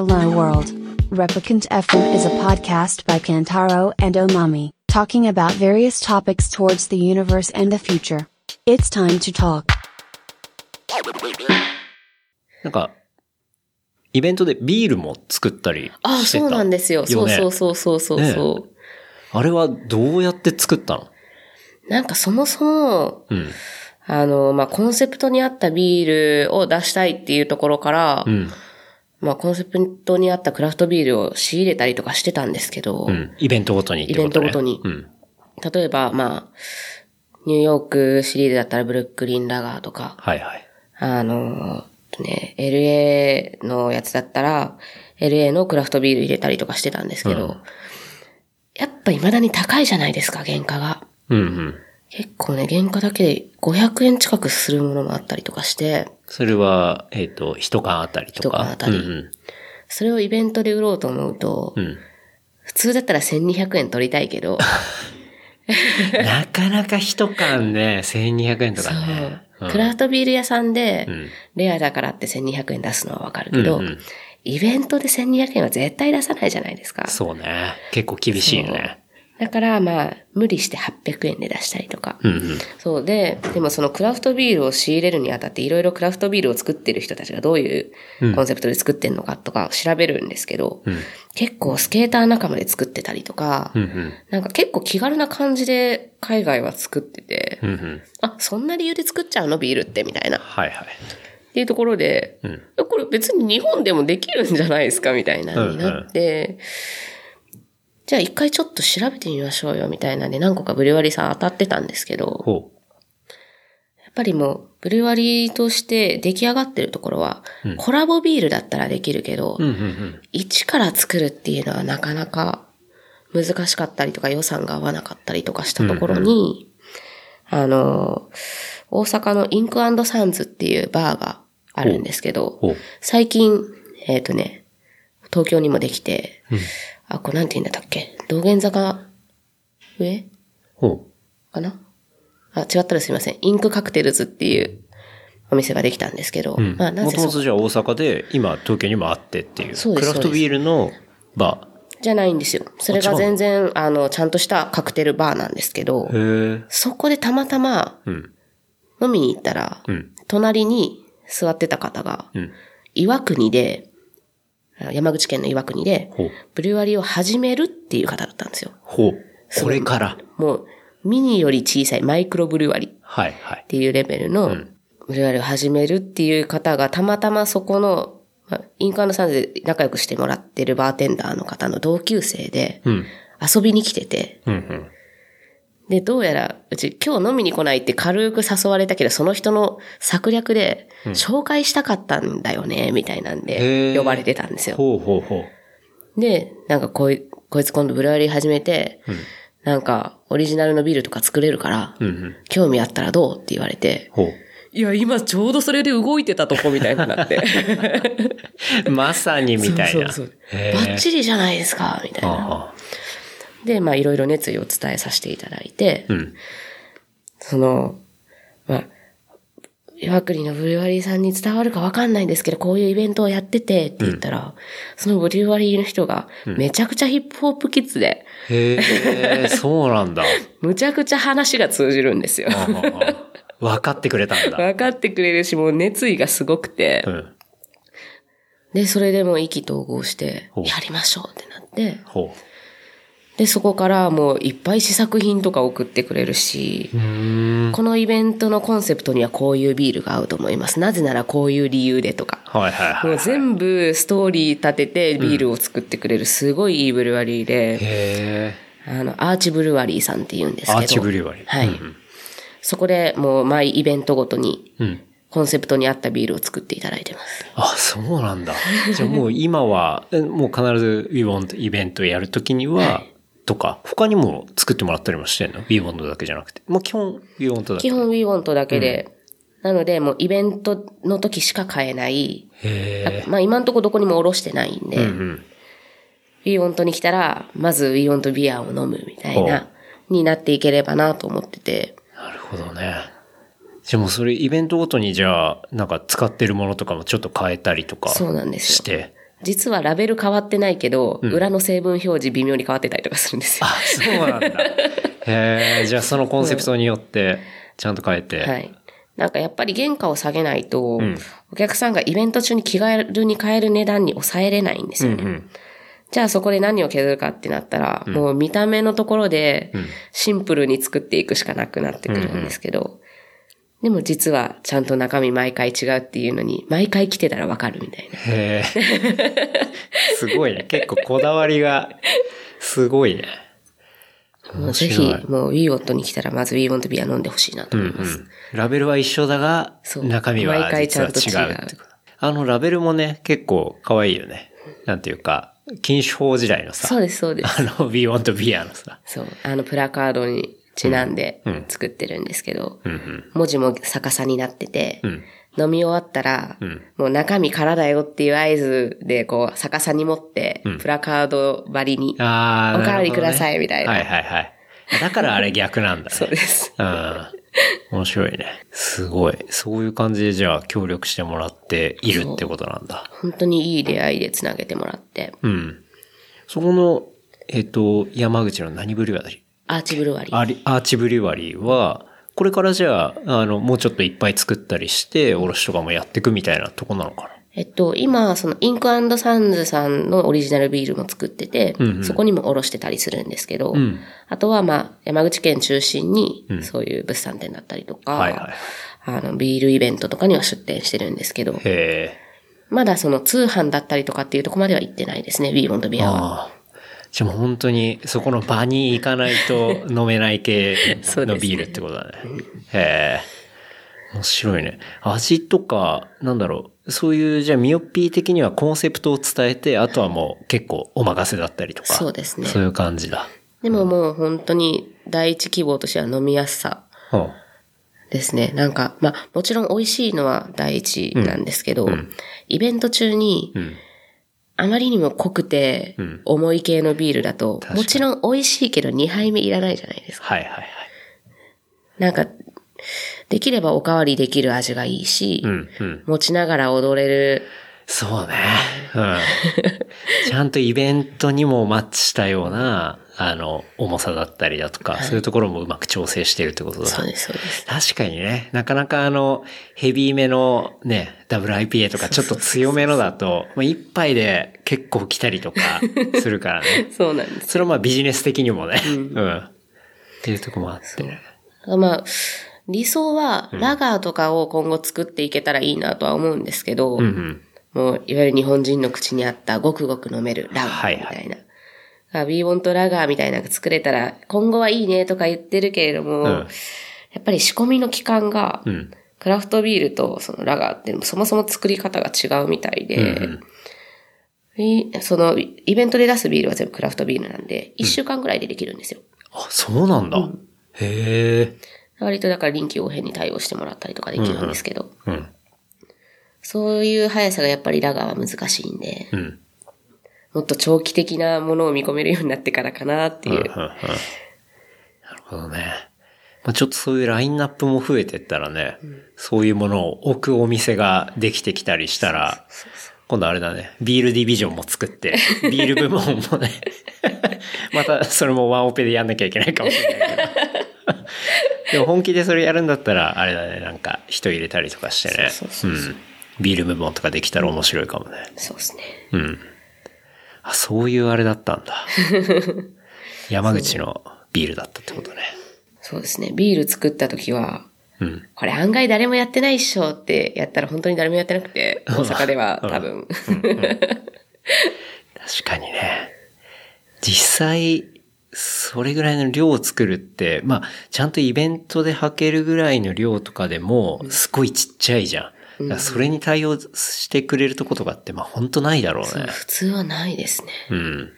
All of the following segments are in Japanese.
Hello World. Replicant FM is a podcast by Kantaro and Omami, talking about various topics towards the universe and the future. It's time to talk. なんか、イベントでビールも作ったりしてた。ああ、そうなんですよ。そうねそうそうそうそうそう。あれはどうやって作ったのなんかそもそも、うん。あの、まあ、コンセプトに合ったビールを出したいっていうところから、うん。まあ、コンセプトに合ったクラフトビールを仕入れたりとかしてたんですけど、うん。イベントごとにね、イベントごとにうん。例えば、まあ、ニューヨークシリーズだったらブルックリンラガーとか、はいはい。あの、ね、LA のやつだったら、LA のクラフトビール入れたりとかしてたんですけど、うんやっぱ未だに高いじゃないですか、原価が。うんうん。結構ね、原価だけで500円近くするものもあったりとかして、それは、えっ、と、一缶あたりとか？一缶あたりうんそれをイベントで売ろうと思うと、うん。うん。普通だったら1200円取りたいけど、なかなか一缶ね、1200円とかね。クラフトビール屋さんでん、レアだからって1200円出すのはわかるけど、うんうんイベントで1200円は絶対出さないじゃないですか。そうね。結構厳しいよね。だからまあ、無理して800円で出したりとか。うんうん。そうで、でもそのクラフトビールを仕入れるにあたっていろいろクラフトビールを作ってる人たちがどういうコンセプトで作ってんのかとか調べるんですけど、ん結構スケーター仲間で作ってたりとか、うんうん。なんか結構気軽な感じで海外は作ってて、うんうん。あ、そんな理由で作っちゃうのビールってみたいな。っはいはい。ていうところで、うんこれ別に日本でもできるんじゃないですかみたいなになって、じゃあ一回ちょっと調べてみましょうよみたいなんで何個かブリュワリーさん当たってたんですけど、ほやっぱりもう、ブリュワリーとして出来上がってるところは、コラボビールだったらできるけど、う。うんうんうん。一から作るっていうのはなかなか難しかったりとか予算が合わなかったりとかしたところに、あの、大阪のインクサンズっていうバーがあるんですけど最近、えっ、とね、東京にもできて、あ、これなんて言うんだったっけ？道玄坂上？ほかな？あ、違ったらすいません。インクカクテルズっていうお店ができたんですけど、う。うん。まあなもぜそともとじゃあ大阪で、今東京にもあってっていう。そうですクラフトビールのバじゃないんですよ。それが全然、あの、ちゃんとしたカクテルバーなんですけど。そこでたまたまうん。飲みに行ったら、うん。隣に座ってた方が、うん。岩国で、あ山口県の岩国でブリュワリーを始めるっていう方だったんですよ。ほう。これから。もう、ミニより小さいマイクロブリュワリーっはいはい。ていうレベルの、ブリュワリーを始めるっていう方がたまたまそこの、まあインカーナサンズで仲良くしてもらってるバーテンダーの方の同級生で、うん。遊びに来てて、うんうん。で、どうやら、うち今日飲みに来ないって軽く誘われたけど、その人の策略で、紹介したかったんだよね、みたいなんへで、ー呼ばれてたんですよ。ほうほうほう。で、なんかこい、こいつ今度ブルワリー始めて、なんか、オリジナルのビールとか作れるから、うんうん。興味あったらどうって言われて、ほいや、今ちょうどそれで動いてたとこ みたいになって。う。まさにみたいな。そうそうそうバッチリじゃないですか、みたいな。で、まあいろいろ熱意を伝えさせていただいて、うん。その、まあ、岩国のブリュワリーさんに伝わるかわかんないんですけど、こういうイベントをやっててって言ったら、そのブリュワリーの人が、めちゃくちゃヒップホップキッズで、へえ、そうなんだ。むちゃくちゃ話が通じるんですよ。分かってくれたんだ。分かってくれるし、もう熱意がすごくて、うん。で、それでもう意気投合してやりましょうってなって、ほで、そこからもういっぱい試作品とか送ってくれるし。このイベントのコンセプトにはこういうビールが合うと思います。なぜならこういう理由でとか。はいはいはい。もう全部ストーリー立ててビールを作ってくれるすごいいいブルワリーで、へあの、アーチブルワリーさんって言うんですけど。アーチブルワリーはい。うんそこでもう毎イベントごとにえ。うん。コンセプトに合ったビールを作っていただいてます。あ、そうなんだ。じゃあもう今は、えもう必ず We Want イベントやるときには、とか、他にも作ってもらったりもしてんの ?We Want だけじゃなくて。もう基本 We Want だけ。基本 We Want だけで、なのでもうイベントの時しか買えない、へまあ今んとこどこにもおろしてないんで、え。うんうん。We Want に来たら、まず We Want ビアを飲むみたいな、になっていければなと思ってて、なるほどね。じゃあもうそれイベントごとにじゃあ、なんか使ってるものとかもちょっと変えたりとかそうなんですよして？実はラベル変わってないけど、裏の成分表示微妙に変わってたりとかするんですよ。あ、そうなんだ。へえ、じゃあそのコンセプトによって、ちゃんと変えて。はい。なんかやっぱり原価を下げないと、んお客さんがイベント中に気軽に買える値段に抑えれないんですよね。うん。じゃあそこで何を削るかってなったら、もう見た目のところでシンプルに作っていくしかなくなってくるんですけど、でも実はちゃんと中身毎回違うっていうのに、毎回来てたらわかるみたいな。へえ。すごいね。結構こだわりが、すごいね。もうぜひもう WeWant に来たらまず WeWant ビア飲んでほしいなと思います。ラベルは一緒だが、中身は毎回実はちゃんと違う。あのラベルもね、結構可愛いよね。なんていうか、禁酒法時代のさ、そうです、そうです。あの、We Want Beer のさ、そう。あのプラカードにちなんで作ってるんですけど。文字も逆さになってて、ん飲み終わったら、んもう中身空だよっていう合図で、こう、逆さに持って、プラカード張りに、おかわりくださいみたいなはいはいはい。だからあれ逆なんだね。そうです。うん。面白いね。すごい。そういう感じでじゃあ協力してもらっているってことなんだ。本当にいい出会いでつなげてもらって、うん。そこの、えっ、と、山口の何ブリュワリーアーチブルワリー。アーチブリュワリーは、これからじゃあ、あの、もうちょっといっぱい作ったりして、おろしとかもやっていくみたいなとこなのかな？えっと、今、そのインクサンズさんのオリジナルビールも作ってて、うんうんそこにもおろしてたりするんですけど、んあとはまあ、山口県中心に、そういう物産展だったりとか、はいはいあの、ビールイベントとかには出店してるんですけど。まだその通販だったりとかっていうとこまでは行ってないですね、We Want Beer は。ああ。じゃあもう本当にそこの場に行かないと飲めない系の ビールってことだね。へえ。面白いね。味とか、なんだろう。そういう、じゃあミオピー的にはコンセプトを伝えて、あとはもう結構お任せだったりとか。そうですねそういう感じだ。でももう本当に第一希望としては飲みやすさうん。ですね。なんか、まあ、もちろん美味しいのは第一なんですけど、イベント中に、んあまりにも濃くてん、重い系のビールだと、もちろん美味しいけど2杯目いらないじゃないですか。はいはいはい。なんか、できればおかわりできる味がいいし、うん、うん。持ちながら踊れる、そうね。うん。ちゃんとイベントにもマッチしたような、あの、重さだったりだとか、そういうところもうまく調整してるってことだ。そうです、そうです。確かにね、なかなかあの、ヘビーめのね、WIPA とかちょっと強めのだと、まあ一杯で結構来たりとかするからね。そうなんです。それはまあビジネス的にもね、うん。っていうとこもあってね。まあ、理想は、ラガーとかを今後作っていけたらいいなとは思うんですけど、うんうん。もう、いわゆる日本人の口にあったごくごく飲めるラガーみたいな。あ We want ラガーみたいなのが作れたら、今後はいいねとか言ってるけれども、んやっぱり仕込みの期間が、んクラフトビールとそのラガーってそもそも作り方が違うみたいで、いそのイベントで出すビールは全部クラフトビールなんで、1週間ぐらいでできるんですよ。あ、そうなんだ。へえ。割とだから臨機応変に対応してもらったりとかできるんですけど、うん。そういう速さがやっぱりラガーは難しいんで、うん。もっと長期的なものを見込めるようになってからかなっていう。うんうんうんなるほどね。まあ、ちょっとそういうラインナップも増えてったらね、そういうものを置くお店ができてきたりしたら、今度あれだね、ビールディビジョンも作って、ビール部門もね、またそれもワンオペでやんなきゃいけないかもしれないけど。でも本気でそれやるんだったら、あれだね、なんか人入れたりとかしてね。そうそうそううん。ビール部門とかできたら面白いかもね。そうですね。うん。あ、そういうあれだったんだ。山口のビールだったってことね。そうですね。ビール作った時は、うん。これ案外誰もやってないっしょってやったら本当に誰もやってなくて、大阪では多分。確かにね。実際、それぐらいの量を作るって、まあ、ちゃんとイベントで履けるぐらいの量とかでも、すごいちっちゃいじゃん。だからそれに対応してくれるとことかって、まあ本当ないだろうね。普通はないですね。うん。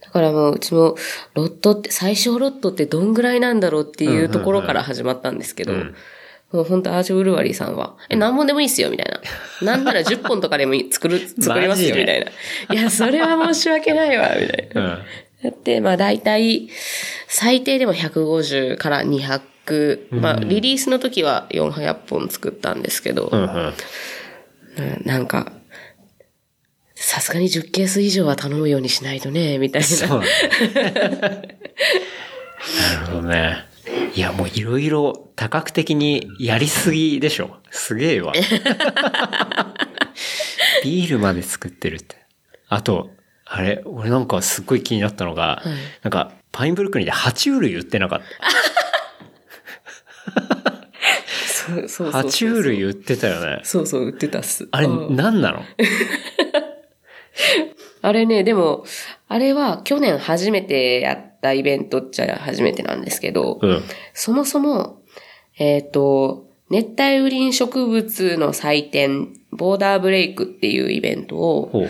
だからもううちもロットって、最小ロットってどんぐらいなんだろうっていうところから始まったんですけど、もう本当アーチブルワリーさんは、え、何本でもいいっすよ、みたいな。なんなら10本とかでもいい作る、作りますよ、みたいな。いや、それは申し訳ないわ、みたいな。うん。だって、まあ大体、最低でも150から200、まあリリースの時は400本作ったんですけど、うんうん。うんなんか、さすがに10ケース以上は頼むようにしないとね、みたいな。なるほどね。いや、もういろいろ多角的にやりすぎでしょ。すげえわ。ビールまで作ってるって。あと、あれ、俺なんかすっごい気になったのが、いなんか、パインブルックリンで爬虫類売ってなかった。そう爬虫類売ってたよね。そうそう、売ってたっす。あれ、うん何なの？あれね、でも、あれは去年初めてやったイベントっちゃ初めてなんですけど、うん。そもそも、えっ、と、熱帯雨林植物の祭典、ボーダーブレイクっていうイベントを。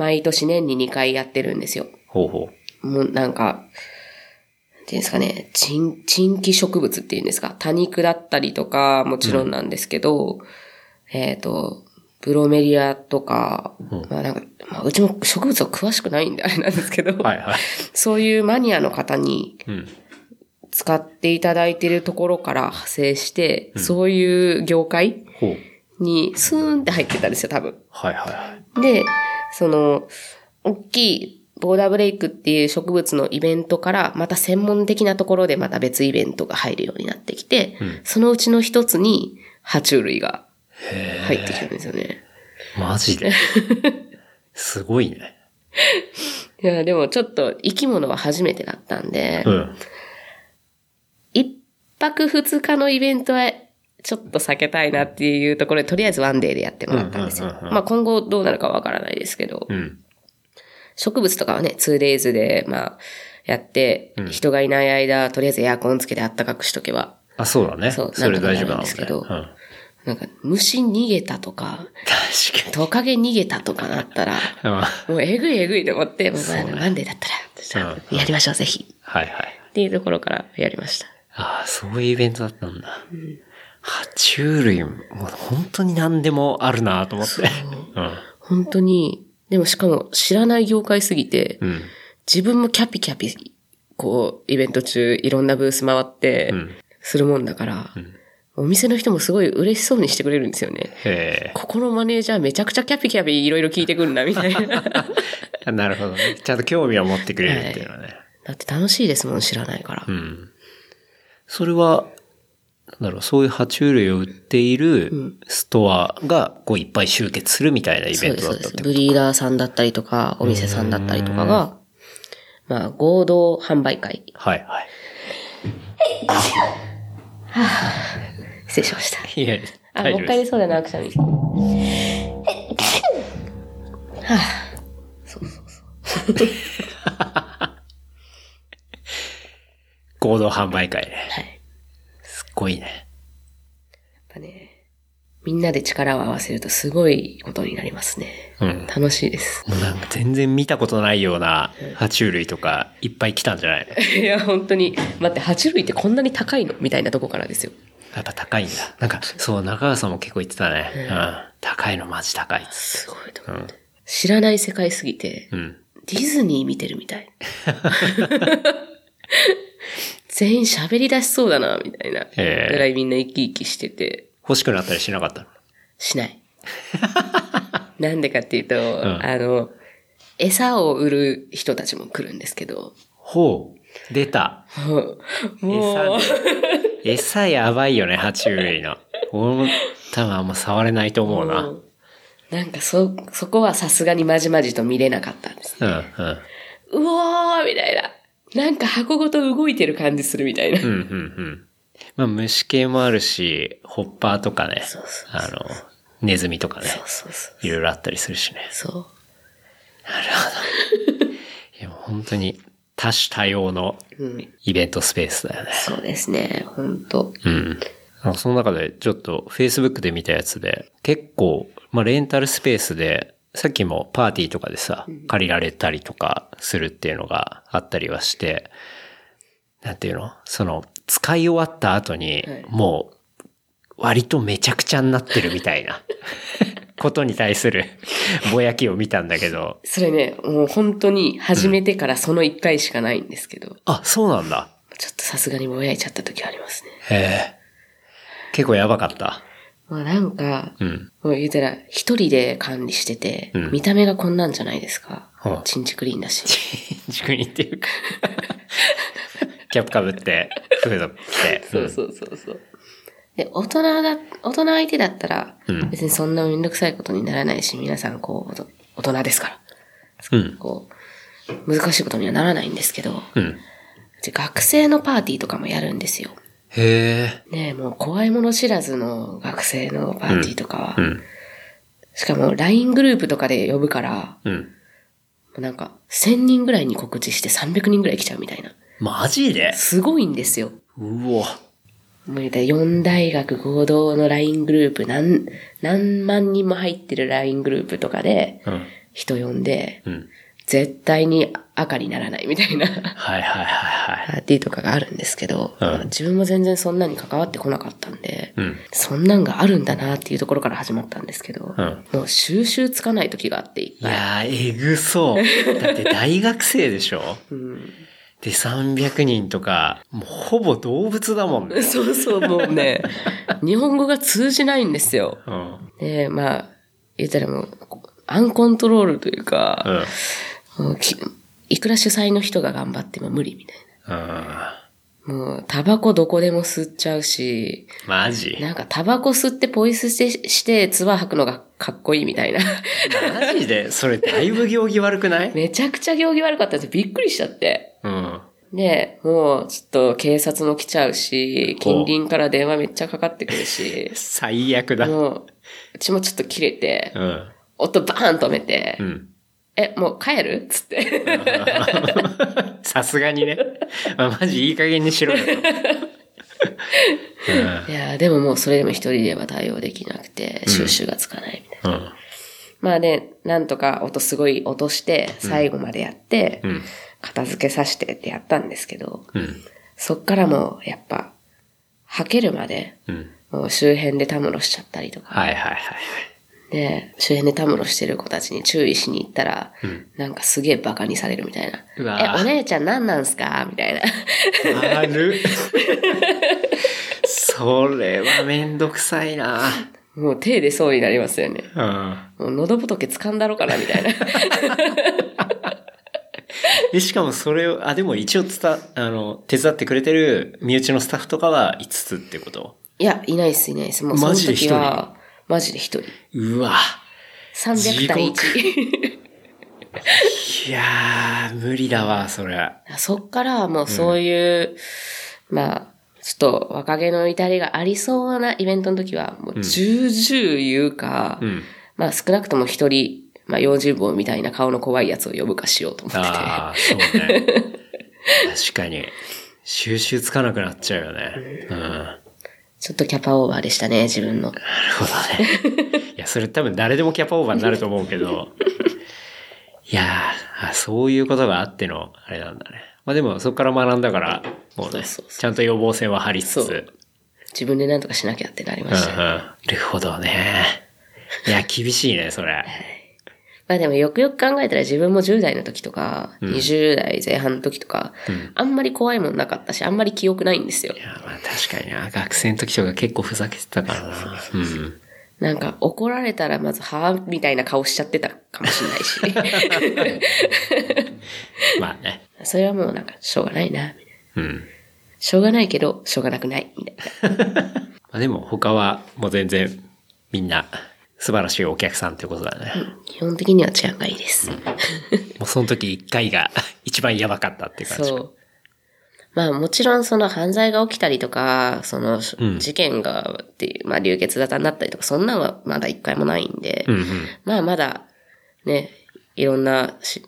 毎年年に2回やってるんですよ。ほうほう。もうなんか、ていうんですかね、珍、珍奇植物っていうんですか、多肉だったりとか、もちろんなんですけど、えっ、と、ブロメリアとか、まあなんか、まあうちも植物は詳しくないんであれなんですけど、はいはい。そういうマニアの方にうん。使っていただいているところから派生して、そういう業界。にスーンって入ってたんですよ、多分。はいはいはい。で、その、大きいボーダーブレイクっていう植物のイベントから、また専門的なところでまた別イベントが入るようになってきて、そのうちの一つに、爬虫類が入ってきたんですよね。マジで？すごいね。いや、でもちょっと生き物は初めてだったんで、うん。一泊二日のイベントはちょっと避けたいなっていうところで、とりあえずワンデーでやってもらったんですよ。うんうんうんうんまあ今後どうなるかわからないですけど、うん。植物とかはね、2days で、まあ、やって、人がいない間、とりあえずエアコンつけて暖かくしとけば、あ、そうだね。そうそれ大丈夫なんですけどうん。なんか、虫逃げたとか、確かトカゲ逃げたとかなったら、に。うん。もうえぐいえぐいと思って、もうねワンデーだったら、やりましょう、ぜひ。はいはい。っていうところからやりました。ああ、そういうイベントだったんだ。爬虫類、もう本当に何でもあるなと思って。本当に、でもしかも知らない業界すぎて、うん。うん。自分もキャピキャピ、こう、イベント中いろんなブース回ってん、するもんだから、お店の人もすごい嬉しそうにしてくれるんですよね。へここのマネージャーめちゃくちゃキャピキャピいろいろ聞いてくるんだ、みたいな。え。なるほどね。ちゃんと興味を持ってくれるっていうのはね。だって楽しいですもん、知らないから。うん。それは、なんだろう、そういう爬虫類を売っているストアがこういっぱい集結するみたいなイベントだ。ったってことブリーダーさんだったりとか、お店さんだったりとかが、まあ、合同販売会。はいはい。失礼しました。いや、あ。もう一回出そうだな、くしゃみ。はあ、そうそうそう。合同販売会ね。はい。すっごいね。やっぱね、みんなで力を合わせるとすごいことになりますね。うん。楽しいです。もうなんか全然見たことないような爬虫類とかいっぱい来たんじゃないの？いや、本当に。待って、爬虫類ってこんなに高いの？みたいなとこからですよ。やっぱ高いんだ。なんか、そう、中川さんも結構言ってたね。うん。高いのマジ高いすごいと思って。知らない世界すぎて、うん。ディズニー見てるみたい。全員喋り出しそうだな、みたいな。ぐらいみんな生き生きしてて、欲しくなったりしなかったの？しない。なんでかっていうと、んあの、餌を売る人たちも来るんですけど、ほう。出た。もう、餌で。餌やばいよね、爬虫類の。俺も多分あんま触れないと思うな。うん、なんかそ、そこはさすがにまじまじと見れなかったんです。うん。うおーみたいな。なんか箱ごと動いてる感じするみたいな。うん、うん、うん。まあ虫系もあるし、ホッパーとかね。そうそうあの、ネズミとかね。そうそうそう。いろいろあったりするしね。そう。なるほど。いや、本当に多種多様のうん。イベントスペースだよね。そうですね。本当うん。あその中でちょっと Facebook で見たやつで、結構、まあレンタルスペースで、さっきもパーティーとかでさ、借りられたりとかするっていうのがあったりはして、なんていうの？その、使い終わった後にはい、もう、割とめちゃくちゃになってるみたいな、ことに対するぼやきを見たんだけど、それね、もう本当に始めてからその一回しかないんですけど、あ、そうなんだ。ちょっとさすがにぼやいちゃった時ありますね。へえ。結構やばかった。もうなんか、うん。もう言うたら、一人で管理してて、うん見た目がこんなんじゃないですか。はあチンチクリーンだし。軸にっていうか。キャップかぶって、フード着て。そうそうそうそう。で、大人だ、大人相手だったらうん、別にそんなめんどくさいことにならないし、皆さんこう、大人ですから。うん。こう、難しいことにはならないんですけど、うん。学生のパーティーとかもやるんですよ。へえ。ねえ、もう怖いもの知らずの学生のパーティーとかは、うん。しかも LINE グループとかで呼ぶから、うん。なんか1000人ぐらいに告知して300人ぐらい来ちゃうみたいな。マジで？すごいんですよ。うわ。もう言うたら4大学合同の LINE グループ、何、何万人も入ってる LINE グループとかで、うん。人呼んで、うん。絶対に赤にならないみたいなはいはいはいはい。パーティーとかがあるんですけど、うん自分も全然そんなに関わってこなかったんで、うん。そんなんがあるんだなっていうところから始まったんですけど、うんもう収集つかない時があって、いやー、えぐそう。だって大学生でしょ？うん、で、300人とか、もうほぼ動物だもんね。そうそう、もうね、日本語が通じないんですよ。うん。で、まあ、言ったらもう、アンコントロールというか、うん。もうきいくら主催の人が頑張っても無理みたいうん。な。もう、タバコどこでも吸っちゃうし、マジ？なんかタバコ吸ってポイ捨てして、唾吐くのがかっこいいみたいな。マジで？それだいぶ行儀悪くない？めちゃくちゃ行儀悪かったんですよ。びっくりしちゃって。うん。で、もう、ちょっと警察も来ちゃうし、近隣から電話めっちゃかかってくるし、最悪だ。もう、うちもちょっと切れて、うん。音バーン止めて、うん。え、もう帰る？つって。さすがにね。まあマジいい加減にしろよと。いやーでももうそれでも一人では対応できなくて、収集がつかないみたいな。うん。まあね、なんとか音すごい落として、最後までやって、うん。片付けさせてってやったんですけど、うん。そっからもう、やっぱ、吐けるまで、うん。もう周辺でたむろしちゃったりとか、はいはいはいはい。で、周辺でたむろしてる子たちに注意しに行ったら、なんかすげえバカにされるみたいな。え、お姉ちゃん何なんすか？みたいな。ある。それはめんどくさいな。もう手でそうになりますよね。うん。もう喉仏掴んだろかなみたいな。で、しかもそれを、あ、でも一応つた、あの、手伝ってくれてる身内のスタッフとかは5つってこと？いや、いないっす、いないっす。もうそのマジで一人？時は、マジで一人。うわ。300対1。いやー、無理だわ、それ。そっからもうそういう、まあ、ちょっと若気の至りがありそうなイベントの時は、もう重々言うか、うん。まあ少なくとも一人、まあ40本みたいな顔の怖いやつを呼ぶかしようと思ってて。ああ、そうね。確かに。収集つかなくなっちゃうよね。うん。なるちょっとキャパオーバーでしたね、自分の。ほどね。いや、それ多分誰でもキャパオーバーになると思うけど。いやーあ、そういうことがあっての、あれなんだね。まあでも、そこから学んだから、もうね、そうそうそちゃんと予防線は張りつつ。自分で何とかしなきゃってなりまうんうん。したよ。なるほどね。いや、厳しいね、それ。まあでもよくよく考えたら自分も10代の時とか、20代前半の時とか、あんまり怖いもんなかったし、あんまり記憶ないんですよい。や、まあ確かにな。学生の時とか結構ふざけてたからな。うん。なんか怒られたらまず、はぁみたいな顔しちゃってたかもしれないし。まあね。それはもうなんか、しょうがないな。うん。しょうがないけど、しょうがなくない。みたいな。まあでも他はもう全然みんな素晴らしいお客さんってことだね。基本的には治安がいいです。もうその時一回が 一番やばかったっていう感じ。そう。まあもちろんその犯罪が起きたりとか、そのうん事件がっていう、まあ流血沙汰になったりとか、そんなんはまだ一回もないんで、うんうん。まあまだね、いろんなし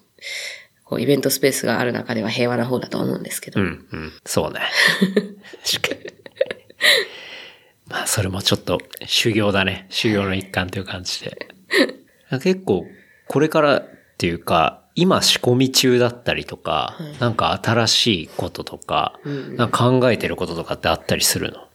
こうイベントスペースがある中では平和な方だと思うんですけど、うんうん。そうね。まあそれもちょっと修行だね。修行の一環という感じで。結構これからっていうか、今仕込み中だったりとか、なんか新しいこととか、なんか考えてることとかってあったりするの？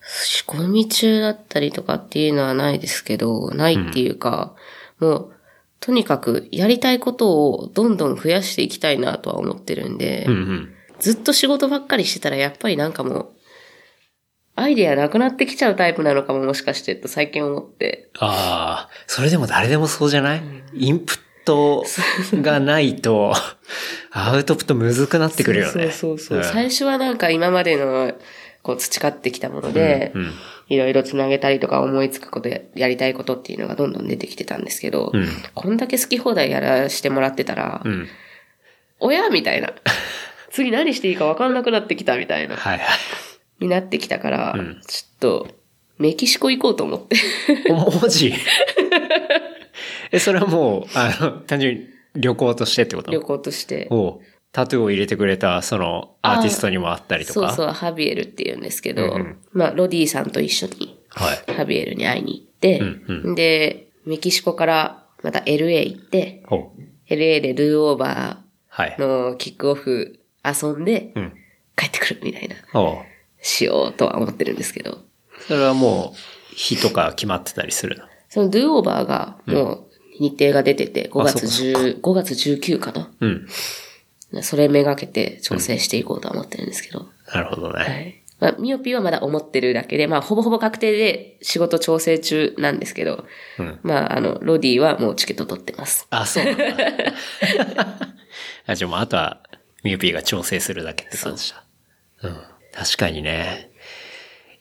仕込み中だったりとかっていうのはないですけど、ないっていうか、もう、とにかくやりたいことをどんどん増やしていきたいなとは思ってるんで、うんうん。ずっと仕事ばっかりしてたらやっぱりなんかもう、アイデアなくなってきちゃうタイプなのかももしかしてと最近思って。ああ、それでも誰でもそうじゃない、インプットがないと、アウトプットむずくなってくるよね。そうそうそう。ん最初はなんか今までのこう培ってきたもので、うんうんいろいろつなげたりとか思いつくことややりたいことっていうのがどんどん出てきてたんですけど、うんこんだけ好き放題やらしてもらってたら、うん。親みたいな。次何していいか分かんなくなってきたみたいな。はいはい。になってきたから、うんちょっと、メキシコ行こうと思って。お文字 え、それはもう、あの、単純に旅行としてってこと？旅行として。おうタトゥーを入れてくれた、その、アーティストにもあったりとか？そうそう、ハビエルって言うんですけど、うんうんまあ、ロディさんと一緒にはい。ハビエルに会いに行って、うんで、メキシコからまた LA 行って。LA でルーオーバはいー。のキックオフ遊んでうん。帰ってくるみたいな、おうしようとは思ってるんですけど、それはもう、日とか決まってたりするの？そのルーオーバーがもう日程が出てて、5月あそ10、5月19かな？うん。それめがけて調整していこうとは思ってるんですけど、なるほどね。はい。まあ、ミオピーはまだ思ってるだけで、まあ、ほぼほぼ確定で仕事調整中なんですけど、うんまあ、あの、ロディはもうチケット取ってます。あ、そうなんだ。あ、じゃあもうあとは、ミューピーが調整するだけって感じだ。うん。確かにね。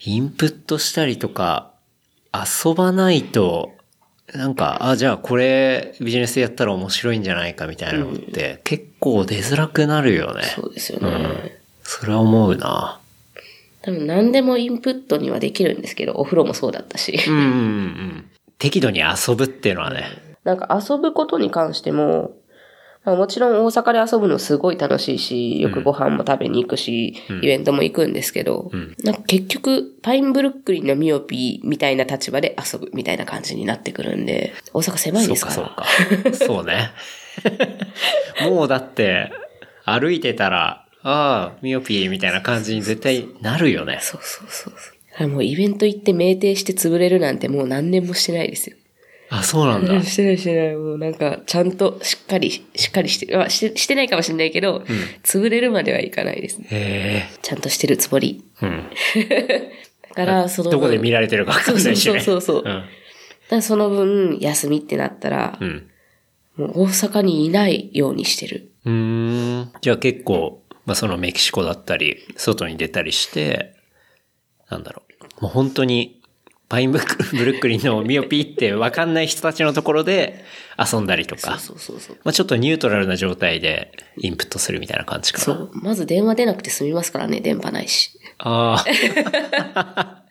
インプットしたりとか、遊ばないと、なんか、あ、じゃあこれビジネスでやったら面白いんじゃないかみたいなのって、結構出づらくなるよね。そうですよね。うん。それは思うな。多分何でもインプットにはできるんですけど、お風呂もそうだったし。うんうんうん。適度に遊ぶっていうのはね。なんか遊ぶことに関しても、まあ、もちろん大阪で遊ぶのすごい楽しいし、よくご飯も食べに行くし、イベントも行くんですけど、なんか結局、パインブルックリンのミオピーみたいな立場で遊ぶみたいな感じになってくるんで、大阪狭いそうですか。からそうか。そうね。もうだって、歩いてたら、ああ、ミオピーみたいな感じに絶対なるよね。そうそうそうそう。もうイベント行って酩酊して潰れるなんてもう何年もしてないですよ。あ、そうなんだ。してないしてない。もうなんか、ちゃんとしっかり、しっかりして、まあ、して、してないかもしれないけど、潰れるまではいかないですね。へちゃんとしてるつもり。え。うん。だから、その分。どこで見られてるかわかんないしね。そうそうそうそううん。だその分、休みってなったらう、ん。もう大阪にいないようにしてる。うーん。じゃあ結構、まあそのメキシコだったり、外に出たりして、なんだろう。もう本当に、パインブルックブルックリンのミオピーってわかんない人たちのところで遊んだりとか。そうそうそう。まあちょっとニュートラルな状態でインプットするみたいな感じかな。そう。まず電話出なくて済みますからね、電波ないし。ああ。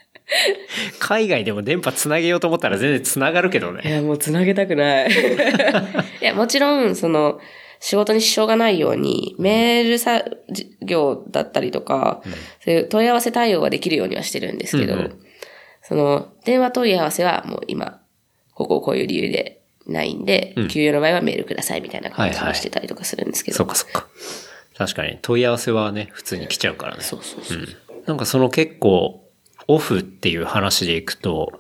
海外でも電波つなげようと思ったら全然つながるけどいね。や、もう繋げたくない。いや、もちろん、その、仕事に支障がないように、メールさ、事業だったりとか、そういう問い合わせ対応はできるようにはしてるんですけど、うんうんその、電話問い合わせはもう今、こここういう理由でないんで、うん給与の場合はメールくださいみたいな感じはいはいにしてたりとかするんですけど。そっかそっか。確かに問い合わせはね、普通に来ちゃうからね。そうそうそう。なんかその結構、オフっていう話でいくと、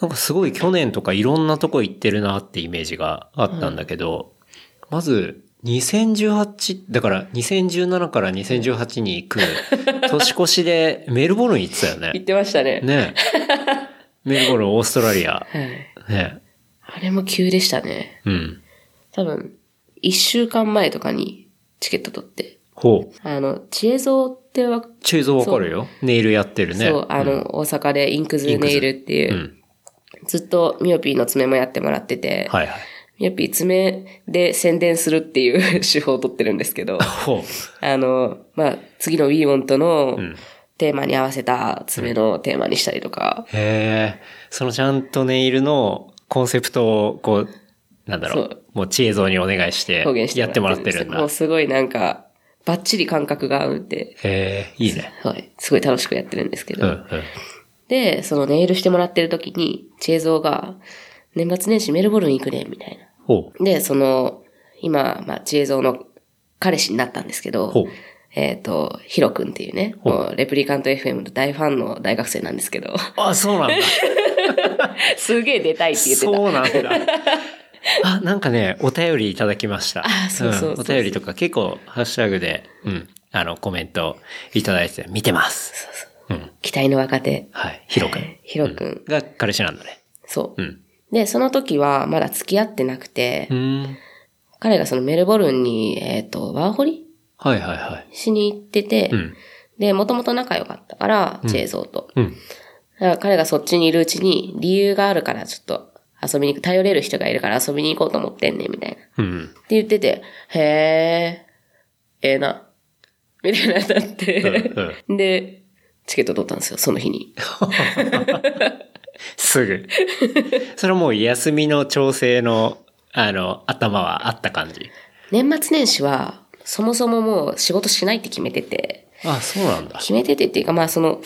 なんかすごい去年とかいろんなとこ行ってるなってイメージがあったんだけど、まず、2018、だから2017から2018に行く、年越しでメルボルン行ってたよね。言ってましたね。ねメルボルン、オーストラリア。はい。ねあれも急でしたね。うん。多分、一週間前とかにチケット取って。ほう。あの、知恵蔵ってわ、チェイゾーわかるよ。ネイルやってるね。そう、あの、大阪でインクズネイルっていう、うん。ずっとミオピーの爪もやってもらってて、はいはい。ミオピー爪で宣伝するっていう 手法を取ってるんですけど。あの、まあ、次の WeWant のんテーマに合わせた爪のテーマにしたりとか、へえ。そのちゃんとネイルのコンセプトを、こう、なんだろそうう。もう知恵像にお願いして、やってもらってるんだ。もうすごいなんか、バッチリ感覚が合うんで、へえ、いいね。はい、すごい楽しくやってるんですけど、うん、うん。で、そのネイルしてもらってる時に、知恵蔵が、年末年始メルボルン行くね、みたいな。ほう。で、その、今、まあ、知恵蔵の彼氏になったんですけどえっ、と、ヒロ君っていうね、もうレプリカント FM の大ファンの大学生なんですけど、あ、そうなんだ。すげえ出たいって言ってた。そうなんだ。あ、なんかね、お便りいただきました。あそうそうそうそうんお便りとか結構、ハッシュタグで、うん、あの、コメントいただいて、見てます。うん。期待の若手。はい。ヒロ君。ヒロ君が彼氏なんだね。そうう。ん。で、その時はまだ付き合ってなくて、うん。彼がそのメルボルンに、えっ、と、ワーホリ？はいはいはい。しに行ってて、うん。で、もともと仲良かったから、チェーゾーと。うん。だから彼がそっちにいるうちに、理由があるからちょっと遊びに行く、頼れる人がいるから遊びに行こうと思ってんねん、みたいな。ってうん。言ってて、へえ、ええな。みたいななって、うんで、チケット取ったんですよ、その日に。すぐ。それはもう休みの調整の、あの、頭はあった感じ？年末年始は、そもそももう仕事しないって決めてて、あ、そうなんだ。決めててっていうか、まあその、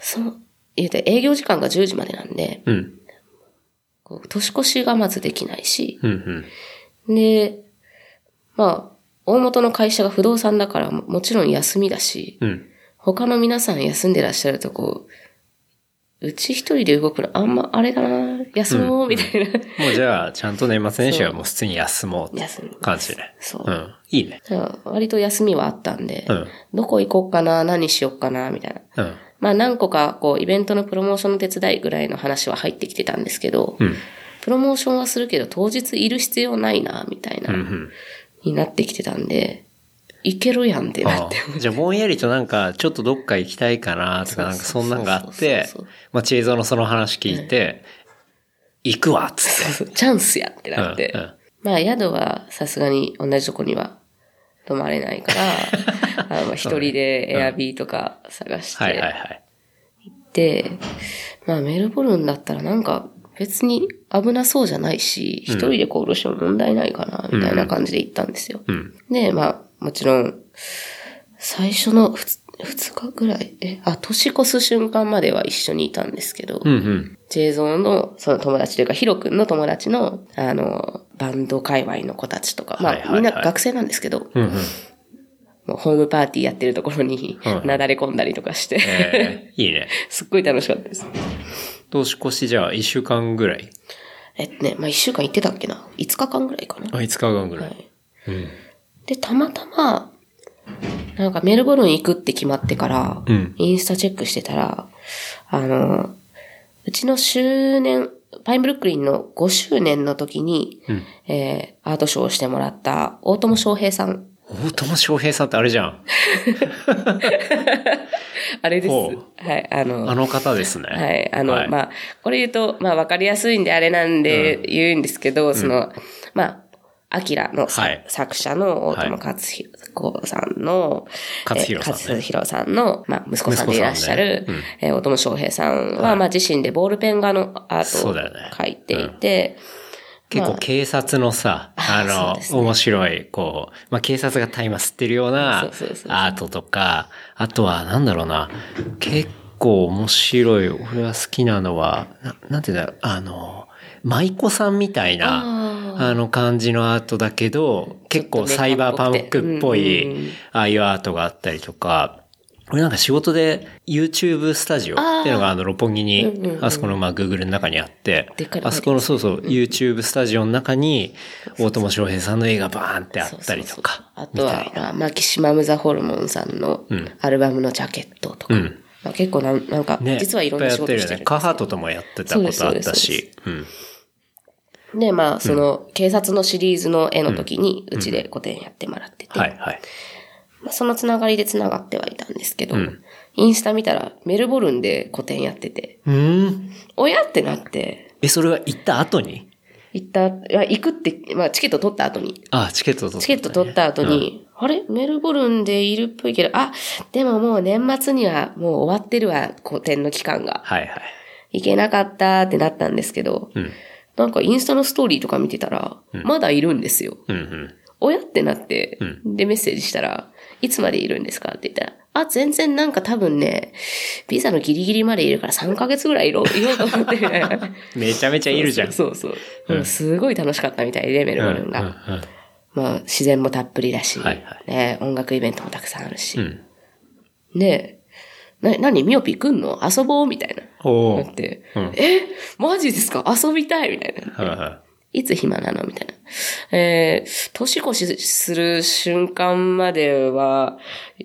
その、言うて営業時間が10時までなんで、うん。年越しがまずできないし、うんうん。で、まあ、大元の会社が不動産だからももちろん休みだし、うん。他の皆さん休んでらっしゃるとこう、うち一人で動くのあんまあれだな、休もうみたいな。もうじゃあ、ちゃんと年末年始はもう普通に休もうって感じね。そううん。いいね。割と休みはあったんで、うんどこ行こうかな、何しようかな、みたいな。うん。まあ何個かこうイベントのプロモーションの手伝いぐらいの話は入ってきてたんですけど、うん。プロモーションはするけど当日いる必要ないな、みたいな、うんうん。になってきてたんで、いけるやんってなあって。あじゃあ、ぼんやりとなんか、ちょっとどっか行きたいかなとか、なんかそんなんがあってまあ、チェイゾーのその話聞いて、行くわっつって。チャンスやってなって。うんうんまあ宿はさすがに同じとこには泊まれないから、あの一人でエアビーとか探して、はいはいはい。で、まあメルボルンだったらなんか別に危なそうじゃないし、一人で行動しても問題ないかな、みたいな感じで行ったんですよ。うん。で、まあもちろん、最初のふつ二日ぐらい、え、あ、年越す瞬間までは一緒にいたんですけど、うんうん。ジェイゾーのその友達というか、ヒロ君の友達の、あの、バンド界隈の子たちとか、まあ、はいはいはいみんな学生なんですけど、うんうん。もうホームパーティーやってるところに、うんなだれ込んだりとかして、えー、いいね。すっごい楽しかったです。年越しじゃあ、一週間ぐらい？えっとね、まあ、一週間行ってたっけな ?5 日間ぐらいかな。あ、5日間ぐら。はいい。うん。で、たまたま、なんかメルボルン行くって決まってから、うんインスタチェックしてたら、あの、うちの周年、パインブルックリンの5周年の時に、うんえーアートショーをしてもらった大友翔平さん。大友翔平さんってあれじゃん。あれです。ほはい、あの、あの方ですね。はい。あの、はいまあ、これ言うと、まあ、わかりやすいんであれなんで言うんですけど、その、まあ、アキラのさ、はい。作者の大友克弘さんの、勝弘さんの、まあ、息子さんでいらっしゃる、ね。えー大友翔平さんは、はい。まあ、自身でボールペン画のアートをそうだよね。描いていて、結構警察のさ、あの、面白い、こう、まあ、警察が大麻吸ってるようなアートとか、あとは、なんだろうな、結構面白い、俺は好きなのは、ななんていうんだろう、あの、舞妓さんみたいな、ああの感じのアートだけど、結構サイバーパンクっぽい、ああいうアートがあったりとか、俺なんか仕事で YouTube スタジオっていうのがあの六本木に、あそこのまあ Google の中にあってあそこのそうそう YouTube スタジオの中に大友翔平さんの絵がバーンってあったりとか、あとは、まあ、マキシマム・ザ・ホルモンさんのん。アルバムのジャケットとか、結構なんなんか、ね、実はいろんな仕事いっぱいやってるよね。カーハートともやってたことあったし、うん。で、まあ、その、警察のシリーズの絵の時に、うちで個展やってもらってて、はいはい。まあ、そのつながりでつながってはいたんですけど、ん。インスタ見たら、メルボルンで個展やってて、うーん。親ってなって、え、それは行った後に？行った、いや、行くって、まあ、チケット取った後に、あ、チケット取った、チケット取った後に、あれ？メルボルンでいるっぽいけど、あ、でももう年末にはもう終わってるわ、個展の期間が。はいはい。行けなかったってなったんですけど、うん。なんかインスタのストーリーとか見てたら、まだいるんですよ。うんうん。親ってなって、で、メッセージしたら、いつまでいるんですか？って言ったら、あ、全然なんか多分ね、ビザのギリギリまでいるから3ヶ月ぐらいいろいようと思って。めちゃめちゃいるじゃん。そうそうそう。うんすごい楽しかったみたいで、メルボルンが。うんうんまあ、自然もたっぷりだし、はいはいね、音楽イベントもたくさんあるし。うん。ねえ、な、何ミオピ来んの？遊ぼう？みたいな。なって、うんえ？マジですか？遊びたい？みたいな。はいはいつ暇なの？みたいな。えー、年越しする瞬間までは、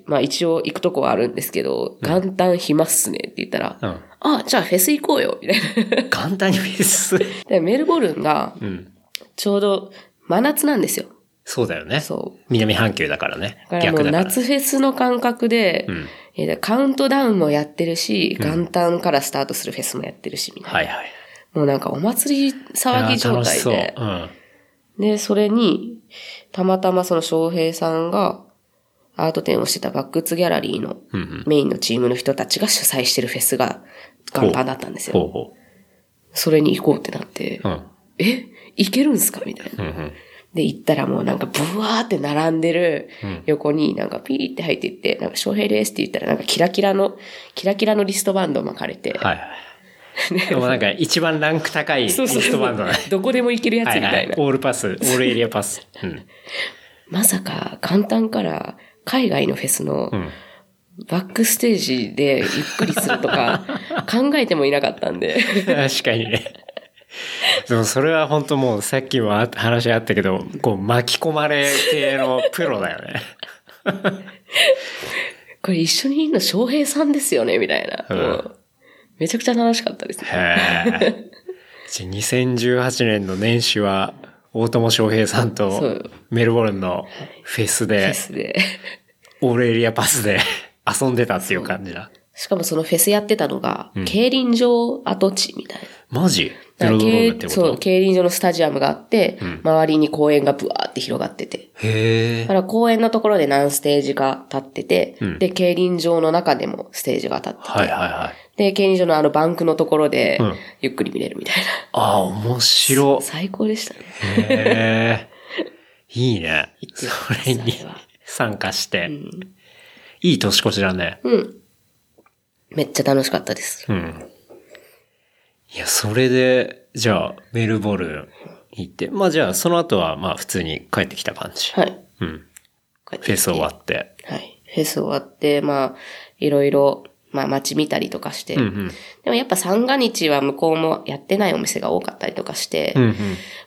まあ一応行くとこはあるんですけど、元旦暇っすねって言ったら、うん。あ、じゃあフェス行こうよみたいな。簡単にフェス？でメルボルンがうん。ちょうど真夏なんですよ。そうだよね。そう。南半球だからね。だからもう。夏フェスの感覚で、んえーカウントダウンもやってるし、元旦からスタートするフェスもやってるし、みたいな。はいはい。もうなんかお祭り騒ぎ状。態でう。ん。で、それに、たまたまその翔平さんが、アート展をしてたバックツギャラリーの。メインのチームの人たちが主催してるフェスが元旦だったんですよ。ほうほそれに行こうってなって、う。うん。え？行けるんすか？みたいな。うんうん。で、行ったらもうなんかブワーって並んでる横になんかピーって入っていって、なんか翔平ですって言ったらなんかキラキラの、キラキラのリストバンド巻かれて、はいはい。でもなんか一番ランク高いリそうそうストバンド。どこでも行けるやつみたいな。オールパス、オールエリアパス。うん。まさか簡単から海外のフェスのんバックステージでゆっくりするとか 考えてもいなかったんで。確かにね。でもそれは本当もうさっきもあ話あったけど、こう巻き込まれ系のプロだよね。これ一緒にいるの翔平さんですよねみたいな。うんめちゃくちゃ楽しかったですね。じゃあ2018年の年始は、大友翔平さんそとうメルボルンのフェスフェで、スで。オールエリアパスで 遊んでたっていう感じだ。しかもそのフェスやってたのが、競輪場跡地みたいな。マジ？ドってこ競そう、と競輪場のスタジアムがあって、周りに公園がブワーって広がってて。へえだか。ら公園のところで何ステージか立ってて、んで、競輪場の中でもステージが立ってて、はいはいはい。で、競輪場のあのバンクのところでうん、ゆっくり見れるみたいな。ああ、面白。最高でしたね。へえ。いいね。それに参加して。いい年越しだね。うん。めっちゃ楽しかったです。うん。いや、それで、じゃあ、メルボルン行って。まあじゃあ、その後は、まあ普通に帰ってきた感じ。はい。うん。フフェス終わって。はい。フェス終わって、まあ、いろいろ、まあ街見たりとかして、うんうん。でもやっぱ三が日は向こうもやってないお店が多かったりとかして、うんうん。